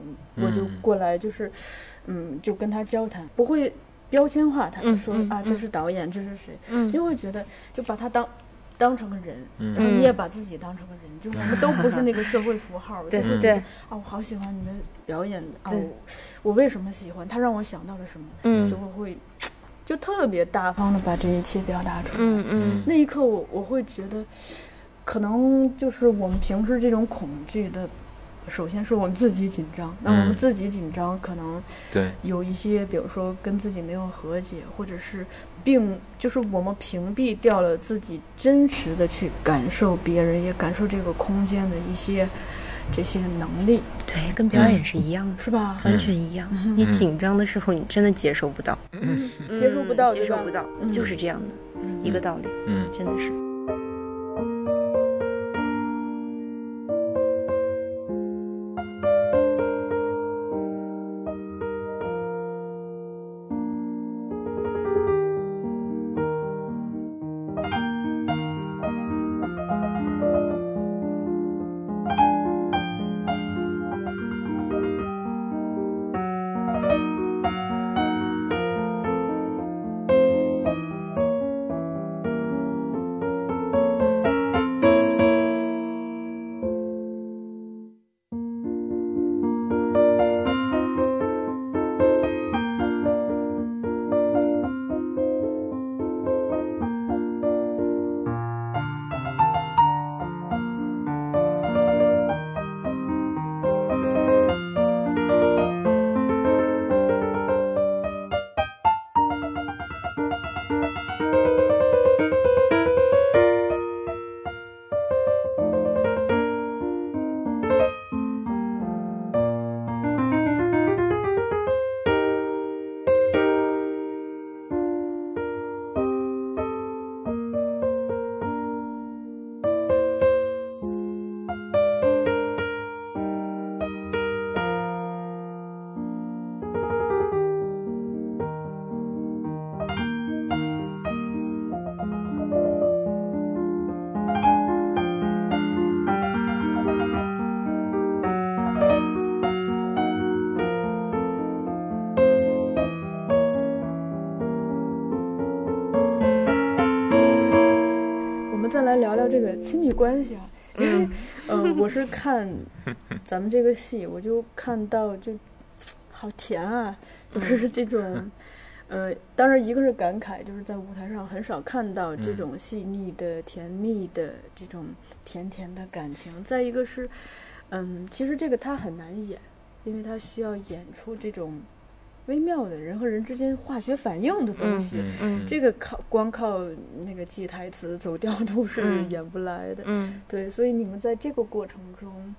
嗯，我就嗯过来就是，嗯，就跟他交谈，不会标签化他，就说啊，这是导演，这是谁，嗯。因为会觉得就把他当。当成个人，嗯。然后你也把自己当成个人，就我们都不是那个社会符号，对就会觉对。得啊，我好喜欢你的表演啊，我我为什么喜欢？他让我想到了什么，嗯。就会会就特别大方的把这一切表达出来。嗯嗯。那一刻我，我会觉得，可能就是我们平时这种恐惧的，首先是我们自己紧张，那我们嗯自己紧张，可能对，有一些，比如说跟自己没有和解，或者是并就是我们屏蔽掉了自己真实的去感受别人，也感受这个空间的一些这些能力，对，跟表演是一样的，是吧？完全一样。你紧张的时候，你真的接受不到，接受不到，接受不到，嗯。就是这样的一个道理，嗯。真的是。关系啊，因为，嗯、我是看咱们这个戏，我就看到就好甜啊，就是这种，呃，当然一个是感慨，就是在舞台上很少看到这种细腻的、甜蜜的这种甜甜的感情；再一个是，嗯，其实这个他很难演，因为他需要演出这种微妙的人和人之间化学反应的东西。嗯这个靠光靠那个记台词、走调度是嗯演不来的。嗯对，所以你们在这个过程中，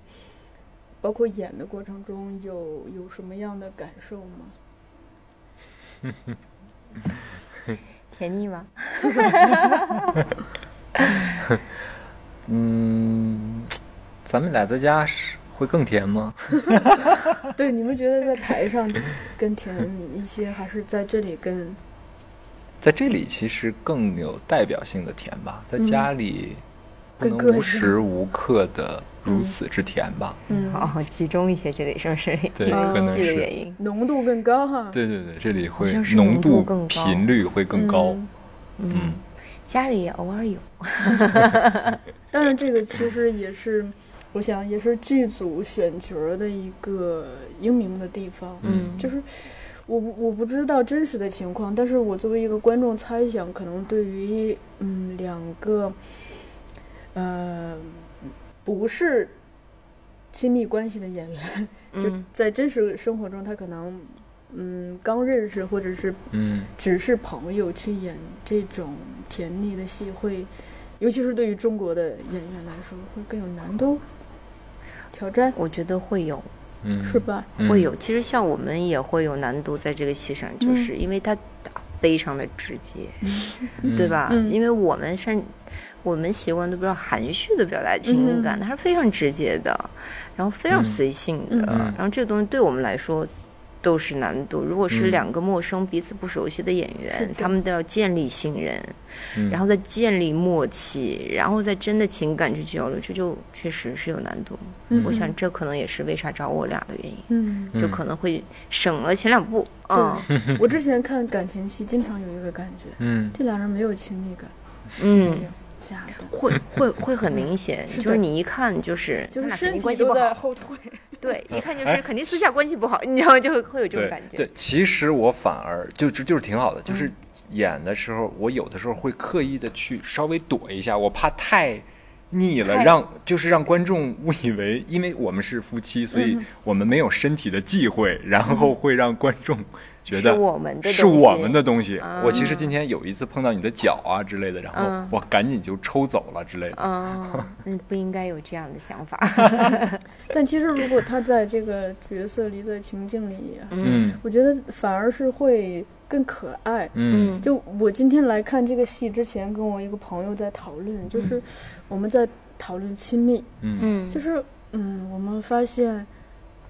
包括演的过程中，有有什么样的感受吗？甜腻吗？嗯，咱们俩在家是会更甜吗？对，你们觉得在台上更甜一些，还是在这里更？在这里其实更有代表性的甜吧，在家里不能更无时无刻的如此之甜吧？嗯，哦，集中一些，这里是不是？对可能是原因。浓度更高哈。对对对，这里会浓度更高频率会更高。嗯嗯家里也偶尔有。当然，这个其实也是，我想也是剧组选角儿的一个英明的地方。嗯就是我不我不知道真实的情况，但是我作为一个观众猜想，可能对于嗯两个呃不是亲密关系的演员，就嗯在真实生活中，他可能嗯刚认识或者是嗯只是朋友去演这种甜腻的戏会，尤其是对于中国的演员来说，会更有难度、挑战，我觉得会有，嗯，是吧？嗯会有。其实像我们也会有难度在这个戏上，就是因为他打非常的直接，嗯对吧？嗯因为我们是，我们习惯都比较含蓄的表达情感，嗯它是非常直接的，然后非常嗯随性的，嗯然后这个东西对我们来说。都是难度。如果是嗯。两个陌生、彼此不熟悉的演员，的。他们都要建立信任，嗯。然后再建立默契，然后再真的情感去交流，这就确实是有难度。嗯。我想这可能也是为啥找我俩的原因，嗯，嗯。就可能会省了前两步啊。对，我之前看感情戏，经常有一个感觉，嗯。这俩人没有亲密感，嗯假的，会会会很明显，是就是你一看就是就是身体都关系不好，在后退。对，一看就是哎肯定私下关系不好，你知道就会会有这种感觉。对，其实我反而就就就是挺好的，就是嗯。演的时候，我有的时候会刻意的去稍微躲一下，我怕太腻了，让就是让观众误以为，因为我们是夫妻，所以嗯我们没有身体的忌讳，然后会让观众觉是得我们的是东西我们的东西。啊我其实今天有一次碰到你的脚啊之类的，然后嗯我赶紧就抽走了之类的。啊，嗯，不应该有这样的想法。但其实如果他在这个角色里，的情境里，嗯我觉得反而是会更可爱。嗯就我今天来看这个戏之前，跟我一个朋友在讨论，就是我们在讨论亲密，嗯嗯，就是嗯，我们发现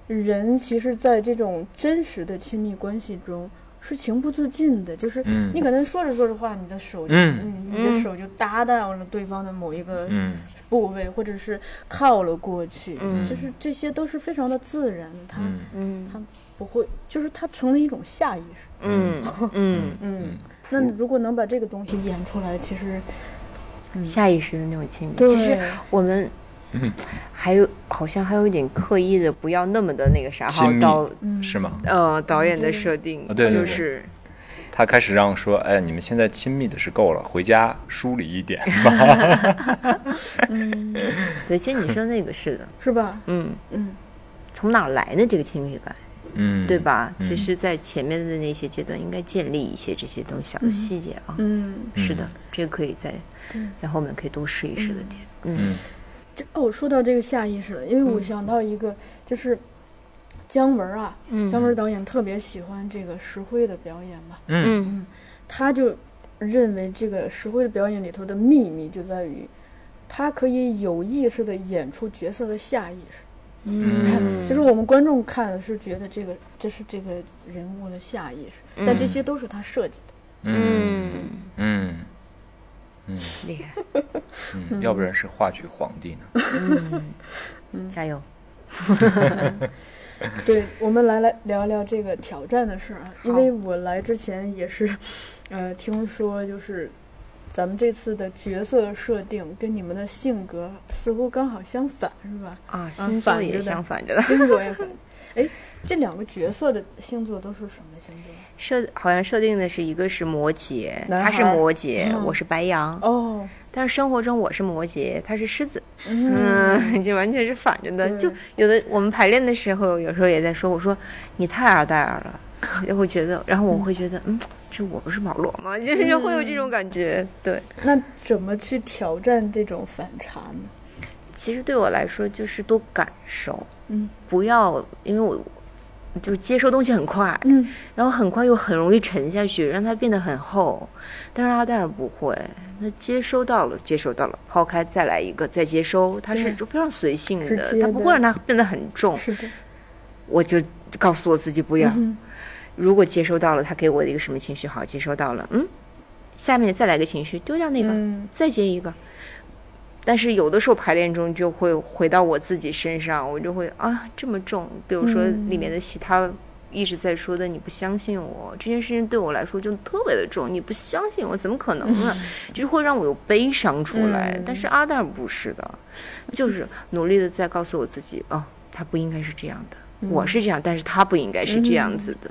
人其实在这种真实的亲密关系中是情不自禁的，就是嗯你可能说着说着话，你的手就嗯嗯，你的嗯手就搭到了对方的某一个嗯部位，或者是靠了过去，嗯就是这些都是非常的自然，它嗯嗯不会，就是它成了一种下意识。嗯嗯，嗯，那如果能把这个东西演出来，其实下意识的那种亲密。对，其实我们嗯，还有好像还有一点刻意的，不要那么的那个啥哈亲密导嗯是吗？呃导演的设定啊对对对就是他开始让说，哎，你们现在亲密的是够了，回家梳理一点吧。嗯，对，其实你说那个是的，是吧？嗯，嗯从哪来的这个亲密感，嗯，对？吧？嗯其实，在前面的那些阶段，应该建立一些这些东西小的细节啊。嗯，是的，这个可以在对然后我们可以多试一试的点。嗯哦，说到这个下意识了，因为我嗯。想到一个，就是姜文啊，嗯姜文导演特别喜欢这个石灰的表演嘛，嗯。嗯。他就认为这个石灰的表演里头的秘密就在于，他可以有意识的演出角色的下意识。嗯，就是我们观众看的是觉得这个这是这个人物的下意识，但这些都是他设计的。嗯。嗯。嗯厉害，嗯，要不然是话剧皇帝呢？嗯，加油。对，我们来来聊聊这个挑战的事儿啊，因为我来之前也是，呃，听说就是咱们这次的角色设定跟你们的性格似乎刚好相反，是吧？啊，啊星座也相反着的，星座也反。哎，这两个角色的星座都是什么星座？设好像设定的是一个是摩羯，他是摩羯，嗯我是白羊，哦，但是生活中我是摩羯，他是狮子，嗯，嗯，就完全是反着的。就有的我们排练的时候，有时候也在说，我说你太二代二了，就会觉得，然后我会觉得，嗯，这我不是保罗吗？就是会有这种感觉，对。那怎么去挑战这种反差呢？其实对我来说就是多感受，嗯不要因为我就是接收东西很快，嗯然后很快又很容易沉下去，让它变得很厚。但是阿黛尔不会，他接收到了，接收到了，抛开再来一个，再接收，他是就非常随性的，他不会让它变得很重。是的，我就告诉我自己不要。嗯如果接收到了他给我的一个什么情绪，好，接收到了，嗯，下面再来个情绪，丢掉那个，嗯再接一个。但是有的时候排练中就会回到我自己身上，我就会啊这么重。比如说嗯里面的戏，他一直在说的“你不相信我”这件事情，对我来说就特别的重。你不相信我，怎么可能呢？就是会让我有悲伤出来。嗯但是阿黛尔不是的，就是努力的在告诉我自己，哦，他不应该是这样的，嗯我是这样，但是他不应该是这样子的，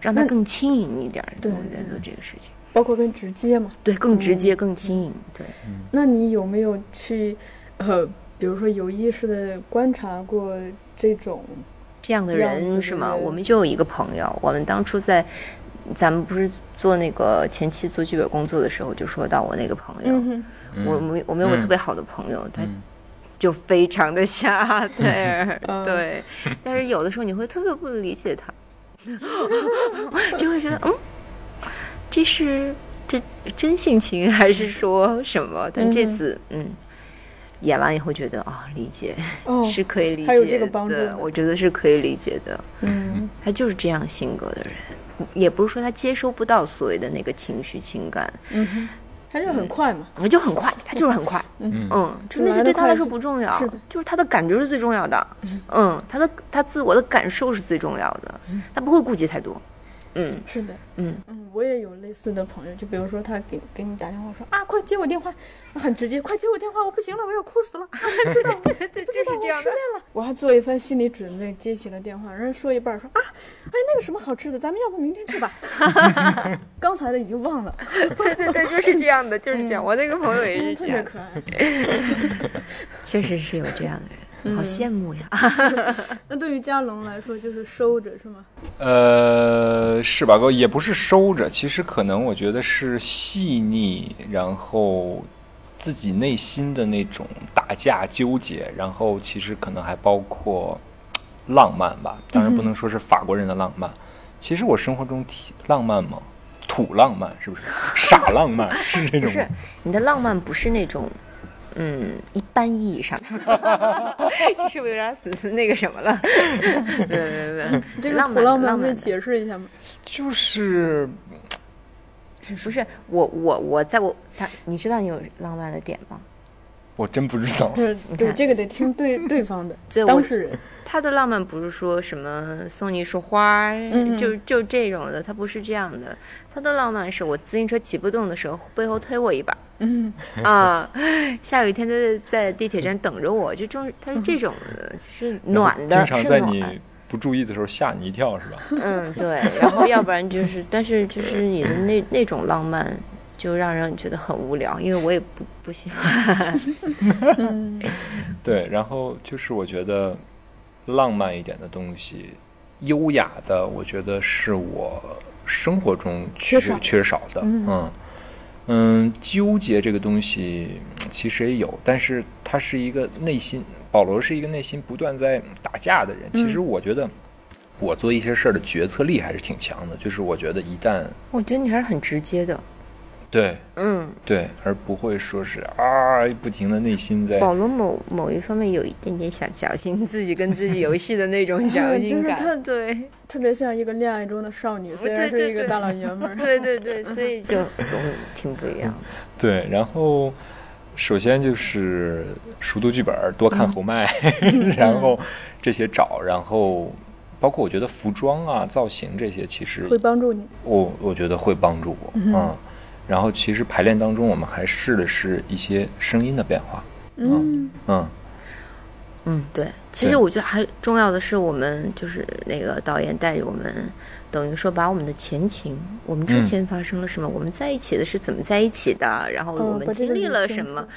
让他更轻盈一点儿。对我在做这个事情，包括更直接嘛。对，更直嗯接、更轻盈。对。那你有没有去，呃，比如说有意识的观察过这种？这样的人是吗？我们就有一个朋友，我们当初在咱们不是做那个前期做剧本工作的时候，就说到我那个朋友，嗯，我我们我们有个嗯特别好的朋友，他嗯就非常的像阿黛尔，嗯对，但是有的时候你会特别不理解他，就会觉得嗯，这是这真性情还是说什么？但这嗯次嗯。演完以后觉得啊、理解哦，是可以理解的，还有这个帮助的我觉得是可以理解的。嗯。他就是这样性格的人，也不是说他接收不到所谓的那个情绪情感，嗯哼，他就很快嘛。我就很快，他就是很快，嗯。嗯，就那些对他来说不重要，是的就是他的感觉是最重要的，嗯，他的他自我的感受是最重要的，他不会顾及太多，嗯。是的，嗯，嗯，我也有类似的朋友，就比如说他给给你打电话说啊，快接我电话，很直接，快接我电话，我不行了，我要哭死了，知道，我对对，就是这样的，我还做一番心理准备，接起了电话，人家说一半说啊，哎，那个什么好吃的，咱们要不明天去吧？刚才的已经忘了，对对对，就是这样的，就是这样。我那个朋友也嗯是特别可爱。确实是有这样的人，好羡慕呀。那对于加龙来说，就是收着是吗？呃，是吧？哥也不是收着，其实可能我觉得是细腻，然后自己内心的那种打架纠结，然后其实可能还包括浪漫吧。当然不能说是法国人的浪漫，其实我生活中挺浪漫吗？土浪漫是不是？傻浪漫是这种？不是你的浪漫不是那种，嗯，一般意义上的，这是不是有点死那个什么了？没有没有没有，这个土浪漫可以解释一下吗？就是不是我我我在我他，你知道你有浪漫的点吗？我真不知道 对这个得听对对方的对我当事人。他的浪漫不是说什么送你一束花就就这种的，他不是这样的。他的浪漫是我自行车骑不动的时候，背后推我一把，嗯，啊，下雨天他在在地铁站等着我，就这种他是这种的，就是暖的，经常在你不注意的时候吓你一跳，是吧？嗯，对，然后要不然就是，但是就是你的那那种浪漫，就让人觉得很无聊，因为我也不不喜欢。嗯 对，然后就是我觉得浪漫一点的东西，优雅的，我觉得是我生活中缺缺少缺少的。嗯嗯嗯，纠结这个东西嗯其实也有，但是他是一个内心，保罗是一个内心不断在打架的人。其实嗯我觉得。我做一些事儿的决策力还是挺强的，就是我觉得一旦我觉得你还是很直接的，对嗯，对，而不会说是啊不停的内心在保罗某某一方面有一点点小侥幸自己跟自己游戏的那种 侥就幸感，是他对，特别像一个恋爱中的少女，虽然是一个大老爷们儿。对对对，所以就嗯挺不一样的。对，然后首先就是熟读剧本儿，多看侯麦，然后这些找，然后包括我觉得服装啊、造型这些，其实会帮助你。我我觉得会帮助我，嗯。然后其实排练当中，我们还试的是一些声音的变化，嗯。嗯。嗯，对，其实我觉得还重要的是，我们就是那个导演带着我们，等于说把我们的前情，我们之嗯。前发生了什么，我们在一起的是怎么在一起的，然后哦我们经历了什么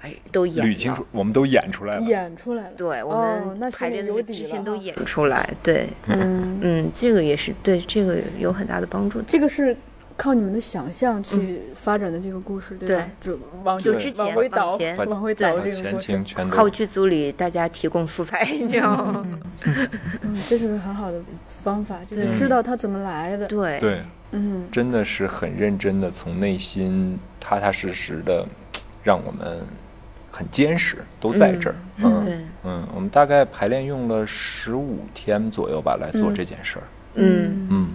哎，都演捋清楚，。我们都演出来了。演出来了。对，我哦，们那排练的之前都演出来，对，嗯，嗯，这个也是对这个有很大的帮助。的。这个是靠你们的想象去发展的这个故事，对吧？就往就前之前往往回倒前，往回倒这个过程。情全靠剧组里大家提供素材，你知道吗？嗯，这是个很好的方法，就是对知道它怎么来的。对。对，嗯。真的是很认真的，从内心踏踏实实的，让我们很坚实，都在这儿。嗯对，嗯，我们大概排练用了十五天左右吧，来做嗯。这件事儿。嗯，嗯，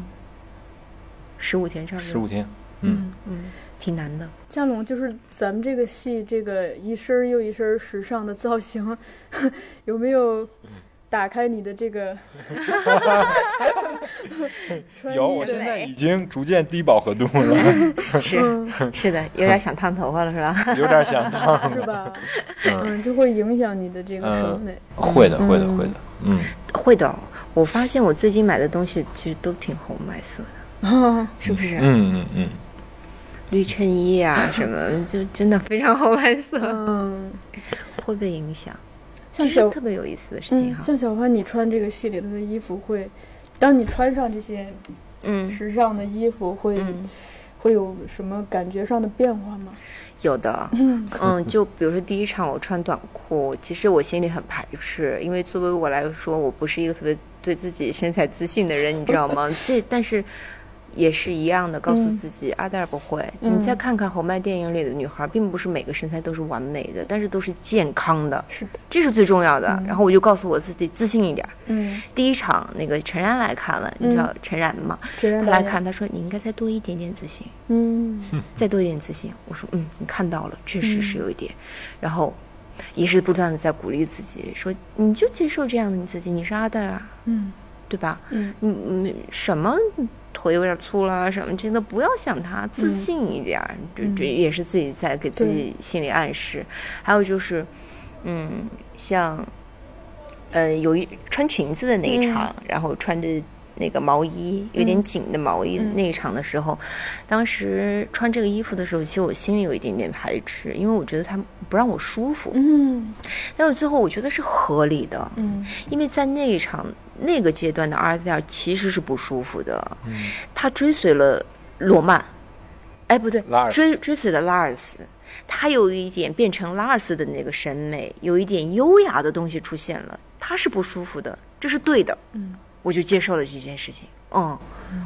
十五天差不多。十五天。嗯嗯，挺难的。嘉龙，就是咱们这个戏，这个一身又一身时尚的造型，有没有打开你的这个穿 有，我现在已经逐渐低饱和度了，是嗯，是的，有点想烫头发了，是吧？有点想烫。是吧？嗯，嗯，就会影响你的这个审美。会的，会的，嗯会的。嗯，会的。我发现我最近买的东西其实都挺红白色的，啊，是不是？嗯嗯嗯，绿衬衣啊 什么，就真的非常红白色，嗯，会被影响。像小是特别有意思的事情嗯，哈。像小花，你穿这个戏里头的衣服会，当你穿上这些嗯时尚的衣服，会、嗯，会有什么感觉上的变化吗？有的。嗯，就比如说第一场我穿短裤，其实我心里很排斥，因为作为我来说，我不是一个特别对自己身材自信的人，你知道吗？这但是也是一样的，告诉嗯自己阿黛尔不会。嗯你再看看侯麦电影里的女孩，并不是每个身材都是完美的，但是都是健康的，是的，这是最重要的。嗯然后我就告诉我自己自信一点。嗯，第一场那个陈然来看了，你知道陈然吗？陈然来看，他说你应该再多一点点自信。嗯 再多一点自信。我说，嗯，你看到了，确实是有一点。然后也是不断的在鼓励自己，说你就接受这样的你自己，你是阿黛尔，嗯对吧？嗯你你什么腿有点粗啦什么，真的不要想他，自信一点儿。这、嗯这也是自己在给自己心理暗示。还有就是，嗯，像。呃，有一穿裙子的那一场，然后穿着那个毛衣，有点紧的毛衣、嗯那一场的时候，当时穿这个衣服的时候，其实我心里有一点点排斥，因为我觉得它不让我舒服。嗯但是最后我觉得是合理的，嗯因为在那一场那个阶段的阿黛尔其实是不舒服的，嗯。他追随了罗曼，哎不对拉尔，追追随了拉尔斯，他有一点变成拉尔斯的那个审美，有一点优雅的东西出现了，他是不舒服的，这是对的，嗯，我就接受了这件事情，嗯。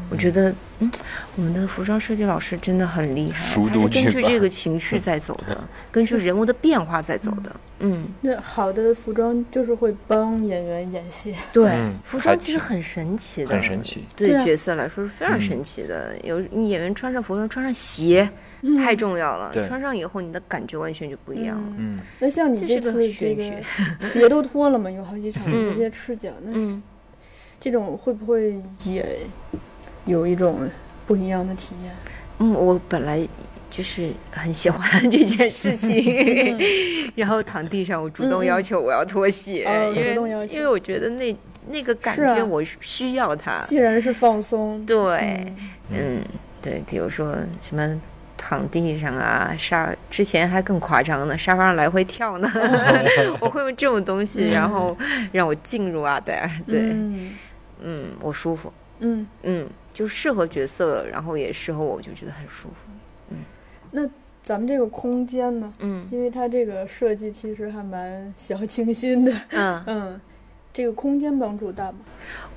我觉得，嗯，我们的服装设计老师真的很厉害，他是根据这个情绪在走的，根据人物的变化在走的，嗯，那好的服装就是会帮演员演戏。对，嗯服装其实很神奇的，很神奇。对角色来说是非常嗯神奇的。有演员穿上服装，穿上鞋、太重要了。穿上以后，你的感觉完全就不一样了。嗯，嗯，那像你这次这个鞋都脱了嘛，有好几场嗯这些赤脚，那嗯，这种会不会也有一种不一样的体验？嗯，我本来就是很喜欢 这件事情，然后躺地上，我主动要求我要脱鞋，哦因主动要求为因为我觉得那那个感觉我需要它。既然是放松，对，嗯嗯，对，比如说什么。躺地上啊，沙之前还更夸张呢，沙发上来回跳呢。我会用这种东西，然后让我进入阿黛尔。对，嗯嗯，我舒服，嗯，嗯，就适合角色，然后也适合我，我就觉得很舒服。嗯，那咱们这个空间呢，嗯。因为它这个设计其实还蛮小清新的，嗯，嗯，这个空间帮助大吗？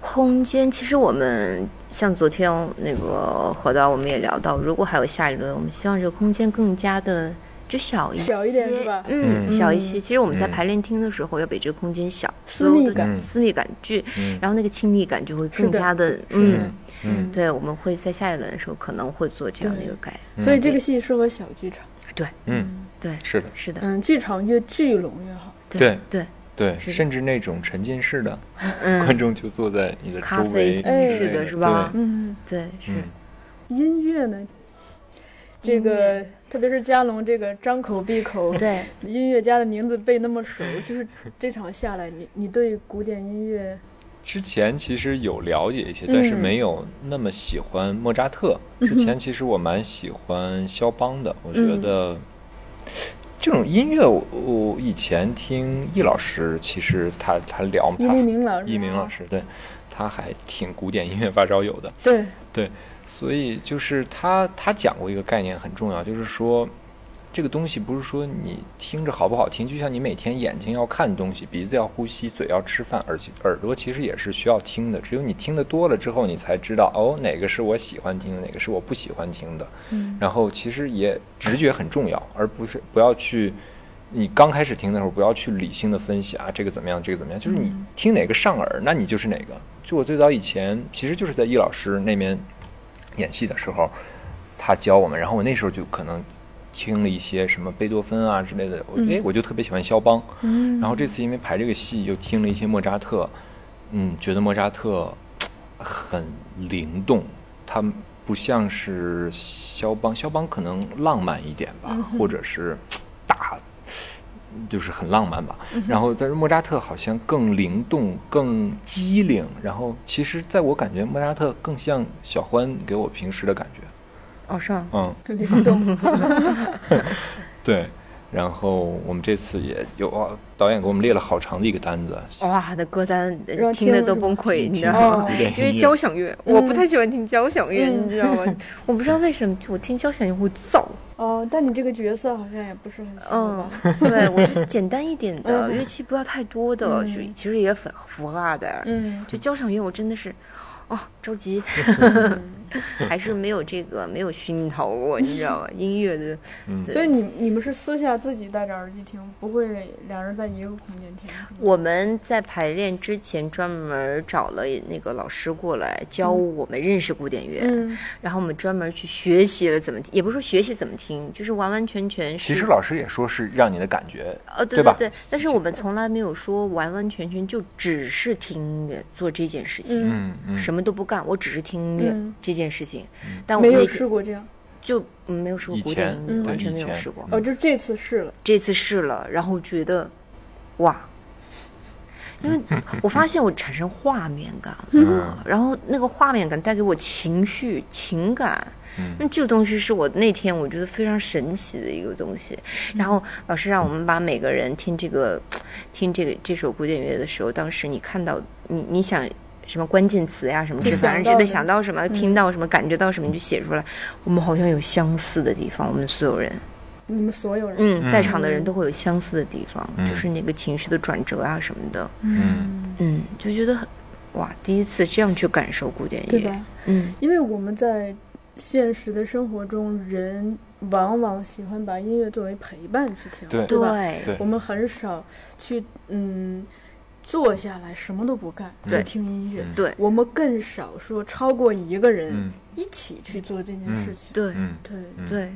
空间其实我们像昨天那个何导我们也聊到，如果还有下一轮，我们希望这个空间更加的就小一些，小一点是吧？嗯，嗯。小一些。其实我们在嗯排练厅的时候要比这个空间小，私密感私密感剧，嗯。然后那个亲密感就会更加的，嗯，嗯。对，我们会在下一轮的时候可能会做这样的一个改，所以这个戏适合小剧场。对。嗯，对，是的，是的，嗯，剧场越聚拢越好。对对，对，甚至那种沉浸式的，观嗯，众就坐在你的咖啡周围，哎。厅式的是吧？嗯，对，是。嗯，音乐呢？这个特别是加龙这个张口闭口对。音乐家的名字背那么熟，就是这场下来，你你对古典音乐，之前其实有了解一些，但是嗯没有那么喜欢莫扎特。之前其实我蛮喜欢肖邦的，我觉嗯得这种音乐我，我以前听易老师，其实他他聊易立明老师，易明老，师，对，他还挺古典音乐发烧友的。对，对，所以就是他他讲过一个概念很重要，就是说这个东西不是说你听着好不好听，就像你每天眼睛要看东西，鼻子要呼吸，嘴要吃饭，耳耳朵其实也是需要听的。只有你听得多了之后，你才知道哦，哪个是我喜欢听的，哪个是我不喜欢听的。嗯然后其实也直觉很重要，而不是不要去。你刚开始听的时候，不要去理性的分析啊，这个怎么样，这个怎么样，就是你嗯听哪个上耳，那你就是哪个。就我最早以前，其实就是在易老师那边演戏的时候，他教我们，然后我那时候就可能听了一些什么贝多芬啊之类的，我哎、我就特别喜欢肖邦，嗯。然后这次因为排这个戏又听了一些莫扎特，嗯，觉得莫扎特很灵动，他不像是肖邦，肖邦可能浪漫一点吧，或者是大，就是很浪漫吧。然后但是莫扎特好像更灵动、更机灵，然后其实在我感觉莫扎特更像小欢给我平时的感觉，哦，是吗？嗯。灵动，对，然后我们这次也有啊，导演给我们列了好长的一个单子，哇，那歌单听的都崩溃，你知道哦吗？因为交响乐，我不太喜欢听交响乐，嗯你知道吗？我不知道为什么，就我听交响乐会燥。哦，但你这个角色好像也不是很喜欢嗯？，对，我就简单一点的嗯乐器，不要太多的，嗯就其实也符符合辣的。嗯就交响乐，我真的是，哦，着急，嗯，还是没有这个没有熏陶过，你知道吗？音乐的，嗯对所以你你们是私下自己戴着耳机听，不会两人在一个空间听？我们在排练之前专门找了那个老师过来教我们认识古典乐，嗯然后我们专门去学习了怎么听，也不是说学习怎么听，就是完完全全是。其实老师也说是让你的感觉，呃，对对吧对，但是我们从来没有说完完全全就只是听音乐做这件事情，嗯嗯，什么都不干，我只是听音乐、嗯这件事情。但我没有试过这样。就嗯没有试过古典音乐，嗯完全没有试过。哦，就这次试了。这次试了，然后觉得，哇，因为 我发现我产生画面感了，嗯然后那个画面感带给我情绪、情感。嗯那这个东西是我那天我觉得非常神奇的一个东西。然后老师让我们把每个人听这个听这个这首古典乐的时候，当时你看到你你想什么关键词呀什么，就就反正觉得想到的。想到什么、听到什么、感觉到什么，你就写出来。我们好像有相似的地方，我们所有人。你们所有人，嗯，在场的嗯人都会有相似的地方，嗯。就是那个情绪的转折啊什么的，嗯。嗯，就觉得很哇，第一次这样去感受古典乐，对吧？嗯，因为我们在现实的生活中，人往往喜欢把音乐作为陪伴去听，对。对吧？对。对。我们很少去嗯坐下来什么都不干，对。就听音乐。嗯。对。我们更少说超过一个人嗯。一起去做这件事情。对。嗯，对，嗯。对，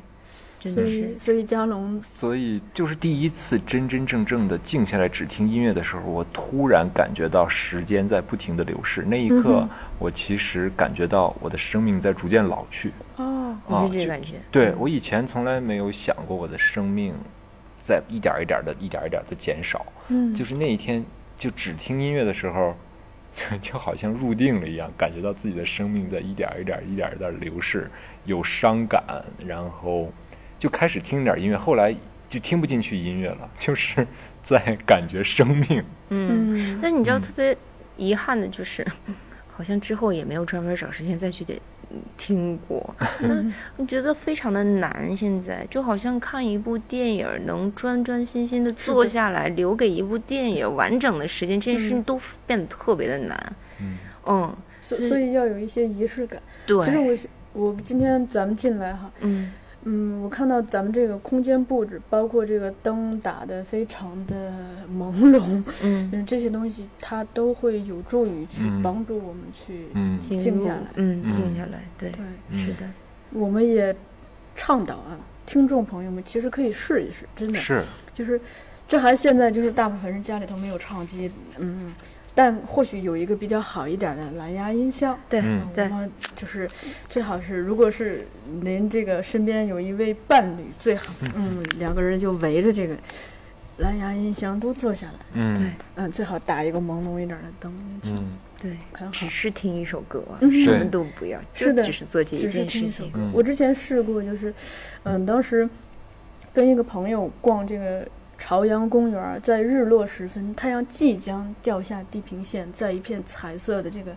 真所的是，以所以江龙所以就是第一次真真正正的静下来只听音乐的时候，我突然感觉到时间在不停的流逝。那一刻我其实感觉到我的生命在逐渐老去。哦，我是这个感觉，对我以前从来没有想过我的生命在一点儿一点的、一点儿一点的减少。嗯，就是那一天就只听音乐的时候，就 就好像入定了一样，感觉到自己的生命在一点儿一点儿、一点儿一点儿流逝，有伤感，然后就开始听点儿音乐，后来就听不进去音乐了，就是在感觉生命。嗯，嗯，但你知道嗯特别遗憾的就是，好像之后也没有专门找时间再去得听过，嗯，我觉得非常的难。现在就好像看一部电影，能专专心心的坐下来，留给一部电影完整的时间，这件事情嗯都变得特别的难。嗯嗯，是所所以要有一些仪式感。对，其实我我今天咱们进来哈，嗯嗯，我看到咱们这个空间布置，包括这个灯打的非常的朦胧，嗯，嗯，这些东西它都会有助于去嗯。帮助我们去，嗯。静下来嗯，嗯。静下来，对，是的，我们也倡导啊，听众朋友们其实可以试一试，真的是，就是，这还现在就是大部分人家里头没有唱机，嗯，但或许有一个比较好一点的蓝牙音箱，对我们就是最好是，如果是您这个身边有一位伴侣，最好，嗯，两个人就围着这个蓝牙音箱都坐下来，嗯。对。嗯，最好打一个朦胧一点的灯，就嗯。对，很好。只。是听一首歌，嗯。什么都不要，就是的。只是做这一件事情。听一首歌。嗯。我之前试过，就是，嗯，当时跟一个朋友逛这个朝阳公园，在日落时分，太阳即将掉下地平线，在一片彩色的这个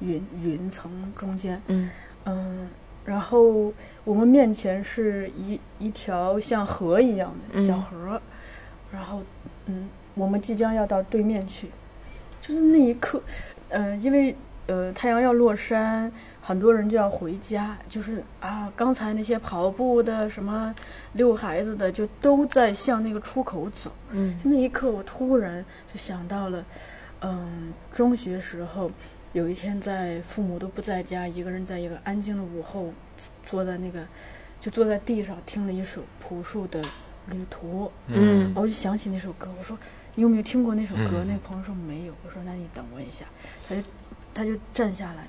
云云层中间，嗯。嗯，然后我们面前是一一条像河一样的小嗯河，然后嗯，我们即将要到对面去，就是那一刻，嗯、因为呃太阳要落山，很多人就要回家，就是啊，刚才那些跑步的、什么遛孩子的，就都在向那个出口走。嗯。就那一刻，我突然就想到了，嗯，中学时候有一天在父母都不在家，一个人在一个安静的午后，坐在那个就坐在地上听了一首朴树的《旅途》，嗯。我就想起那首歌，我说你有没有听过那首歌？嗯。那个朋友说没有，我说那你等我一下，他就他就站下来，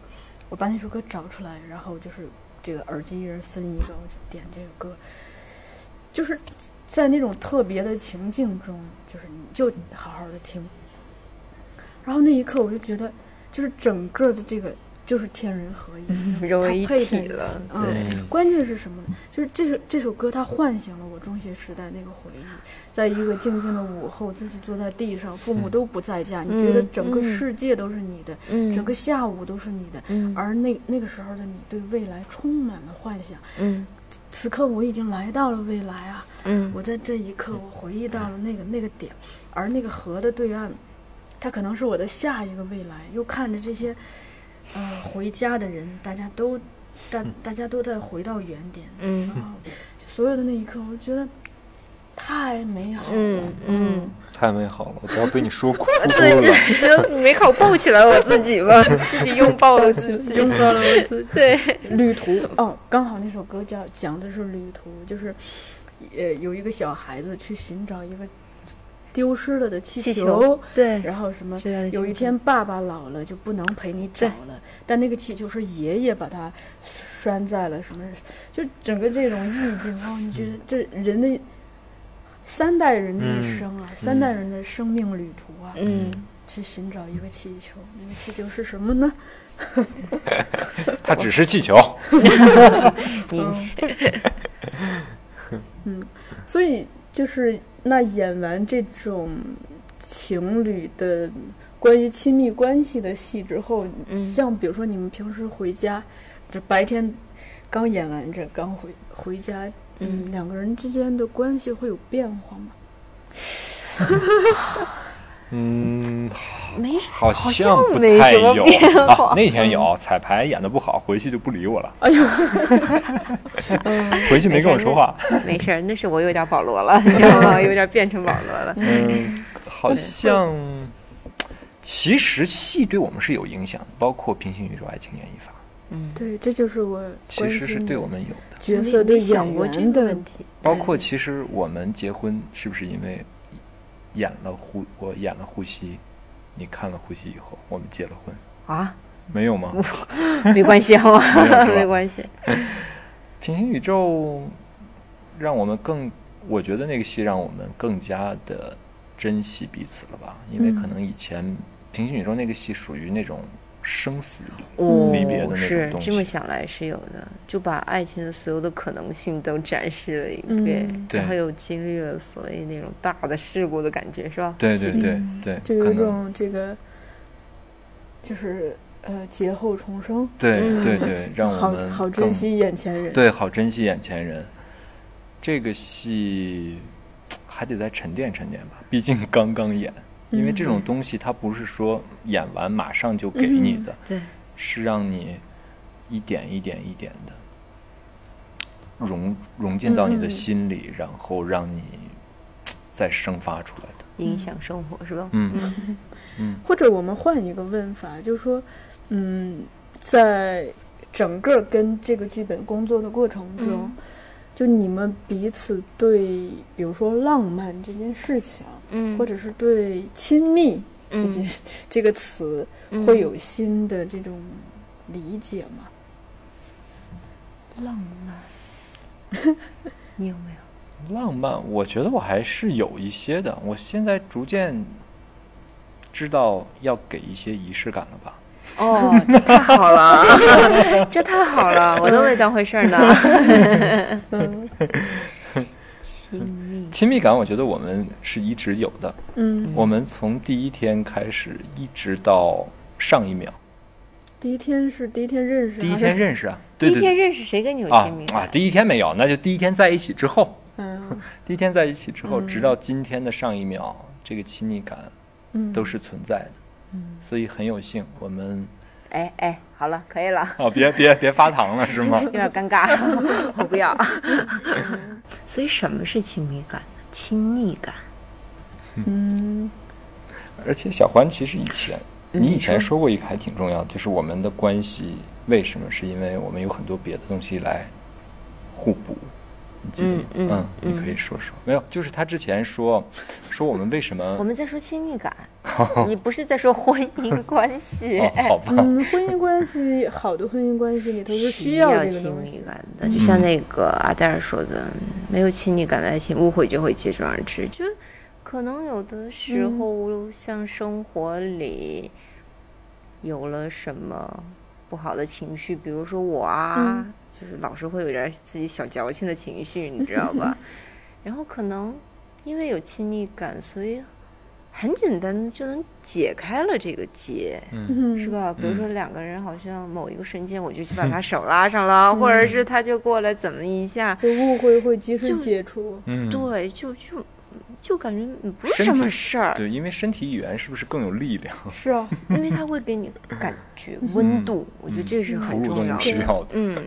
我把那首歌找出来，然后就是这个耳机一人分一个，我就点这个歌，就是在那种特别的情境中，就是你就好好的听，然后那一刻我就觉得，就是整个的这个就是天人合一，融为一体了嗯。关键是什么呢？就是这首这首歌，它唤醒了我中学时代那个回忆。在一个静静的午后，自己坐在地上，父母都不在家，你觉得整个嗯世界都是你的，嗯整个下午都是你的，嗯而那那个时候的你对未来充满了幻想。嗯此刻我已经来到了未来啊！嗯我在这一刻，我回忆到了那个那个点，而那个河的对岸，它可能是我的下一个未来。又看着这些，呃，回家的人，大家都，大大家都在回到原点，嗯。然后所有的那一刻，我觉得太美好了。嗯嗯，太美好了，我都要被你说哭 对，了。就没考抱起来我自己吧，自己拥抱了自己，拥抱了我自己。对，旅途。哦，刚好那首歌叫讲的是旅途，就是呃有一个小孩子去寻找一个丢失了的气气球，对，然后什么有一天爸爸老了就不能陪你找了，但那个气球是爷爷把它拴在了什么，就整个这种意境哦，你觉得这人的三代人的一生啊，三代人的生命旅途啊，嗯，去寻找一个气球，那个气球是什么呢？它只是气球。嗯所以就是那演完这种情侣的关于亲密关系的戏之后，嗯像比如说你们平时回家，这白天刚演完这，刚回回家，嗯，嗯两个人之间的关系会有变化吗？嗯，没好好像不没什么太有变化啊。那天有彩排演的不好，回去就不理我了，哎呦，回去没跟我说话。没事儿，那是我有点保罗了，你知道吗？有点变成保罗了。嗯，好像其实戏对我们是有影响的，包括《平行宇宙爱情演绎法嗯，对，这就是我》，其实是对我们有的。角色对演员的问题，包括其实我们结婚是不是因为演了呼我演了呼吸，你看了呼吸以后，我们结了婚，啊，没有吗？没关系好吗 没关系。平行宇宙让我们更，我觉得那个戏让我们更加的珍惜彼此了吧？因为可能以前平行宇宙那个戏属于那种生死哦离别的，那种是东西这么想来是有的，就把爱情的所有的可能性都展示了一遍，然后又经历了所谓那种大的事故的感觉，是吧？对对对嗯对，就有一种这个，就是呃劫后重生，对嗯对对，让我好们好更珍惜眼前人。对，好珍惜眼前人。这个戏还得再沉淀沉淀吧，毕竟刚刚演。因为这种嗯东西，它不是说演完马上就给你的，对，是让你一点一点一点的融融进到你的嗯心里，然后让你再生发出来的。影响生活是吧？嗯嗯或者我们换一个问法，就是说，嗯，在整个跟这个剧本工作的过程中，嗯就你们彼此对，比如说浪漫这件事情，嗯，或者是对亲密这嗯件、这个词，嗯会有新的这种理解吗？浪漫，你有没有？浪漫，我觉得我还是有一些的。我现在逐渐知道要给一些仪式感了吧。哦，这太好了，这太好了，我都没当回事儿呢。嗯。亲密，亲密感，我觉得我们是一直有的。嗯，我们从第一天开始，一直到上一秒，第一天是第一天认识，第一天认识啊，第一天认识谁跟你有啊亲密？感？啊，第一天没有，那就第一天在一起之后，嗯。第一天在一起之后，嗯。直到今天的上一秒，这个亲密感嗯。都是存在的。嗯所以很有幸，我们哎哎，好了，可以了。哦，别别别发糖了是吗？有点尴尬，我不要。所以什么是亲密感呢？亲昵感。嗯而且小欢其实以前嗯你以前说过一个还挺重要的，就是我们的关系为什么？是因为我们有很多别的东西来互补。你记得吗？嗯嗯你可以说说。没有，就是他之前说 说我们为什么我们在说亲密感，你不是在说婚姻关系。哦，好吧，嗯，婚姻关系，好的婚姻关系里头是需要这个亲密。感的，就像那个阿黛尔说的，没有亲密感的爱情，误会就会接踵而至。就可能有的时候，像生活里有了什么不好的情绪，比如说我啊，就是老是会有点自己小矫情的情绪，你知道吧？然后可能因为有亲密感，所以很简单的就能解开了这个结。是？吧？比如说两个人好像某一个瞬间，我就去把 他手拉上了，或者是他就过来怎么一下，就误会会及时就解除。嗯，对，就就就感觉不是什么事儿，对，因为身体语言是不是更有力量？是啊，因为他会给你感觉温度，我觉得这是很重要的。需要的。嗯，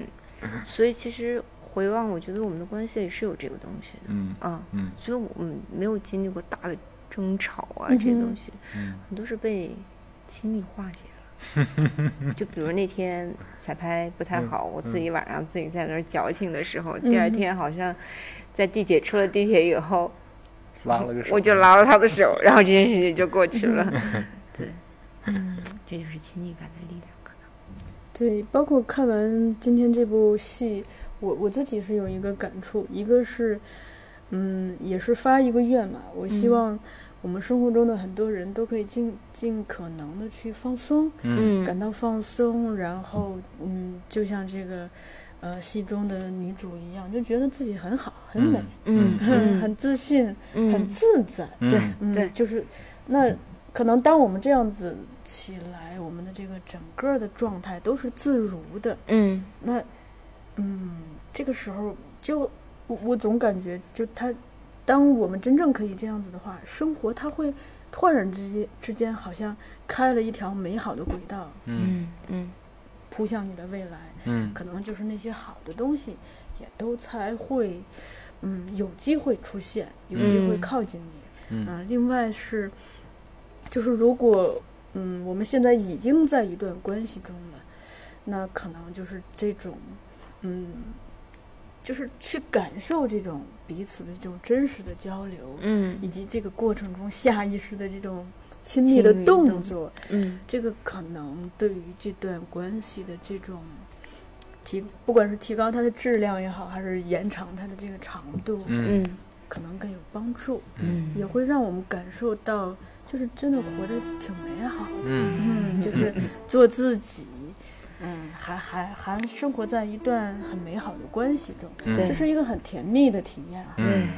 所以其实回望，我觉得我们的关系里是有这个东西的嗯啊，嗯所以我们没有经历过大的争吵啊，嗯这些东西嗯很多是被亲密化解了。就比如那天彩排不太好，我自己晚上自己在那儿矫情的时候，第二嗯天好像在地铁出了地铁以后，拉了个手，我就拉了他的手，然后这件事情就过去了。对，嗯，这就是亲密感的力量。对，包括看完今天这部戏，我我自己是有一个感触，一个是，嗯，也是发一个愿嘛，我希嗯。望我们生活中的很多人都可以尽尽可能的去放松，嗯。感到放松，然后嗯，就像这个呃戏中的女主一样，就觉得自己很好，很美，嗯很 很自信，很嗯，自在。对对。就是那可能当我们这样子起来，我们的这个整个的状态都是自如的。嗯那嗯，这个时候就我我总感觉，就他，当我们真正可以这样子的话，生活它会突然之间之间好像开了一条美好的轨道，嗯嗯嗯扑向你的未来。嗯可能就是那些好的东西，也都才会，嗯，有机会出现，有机会嗯靠近你。嗯啊，另外是，就是如果，嗯，我们现在已经在一段关系中了，那可能就是这种，嗯，就是去感受这种彼此的这种真实的交流，嗯以及这个过程中下意识的这种亲密的动动作，嗯这个可能对于这段关系的这种提，不管是提高它的质量也好，还是延长它的这个长度，嗯嗯可能更有帮助，嗯也会让我们感受到，就是真的活着挺美好的，嗯嗯，就是做自己，嗯，还还还生活在一段很美好的关系中，对这是一个很甜蜜的体验啊。嗯。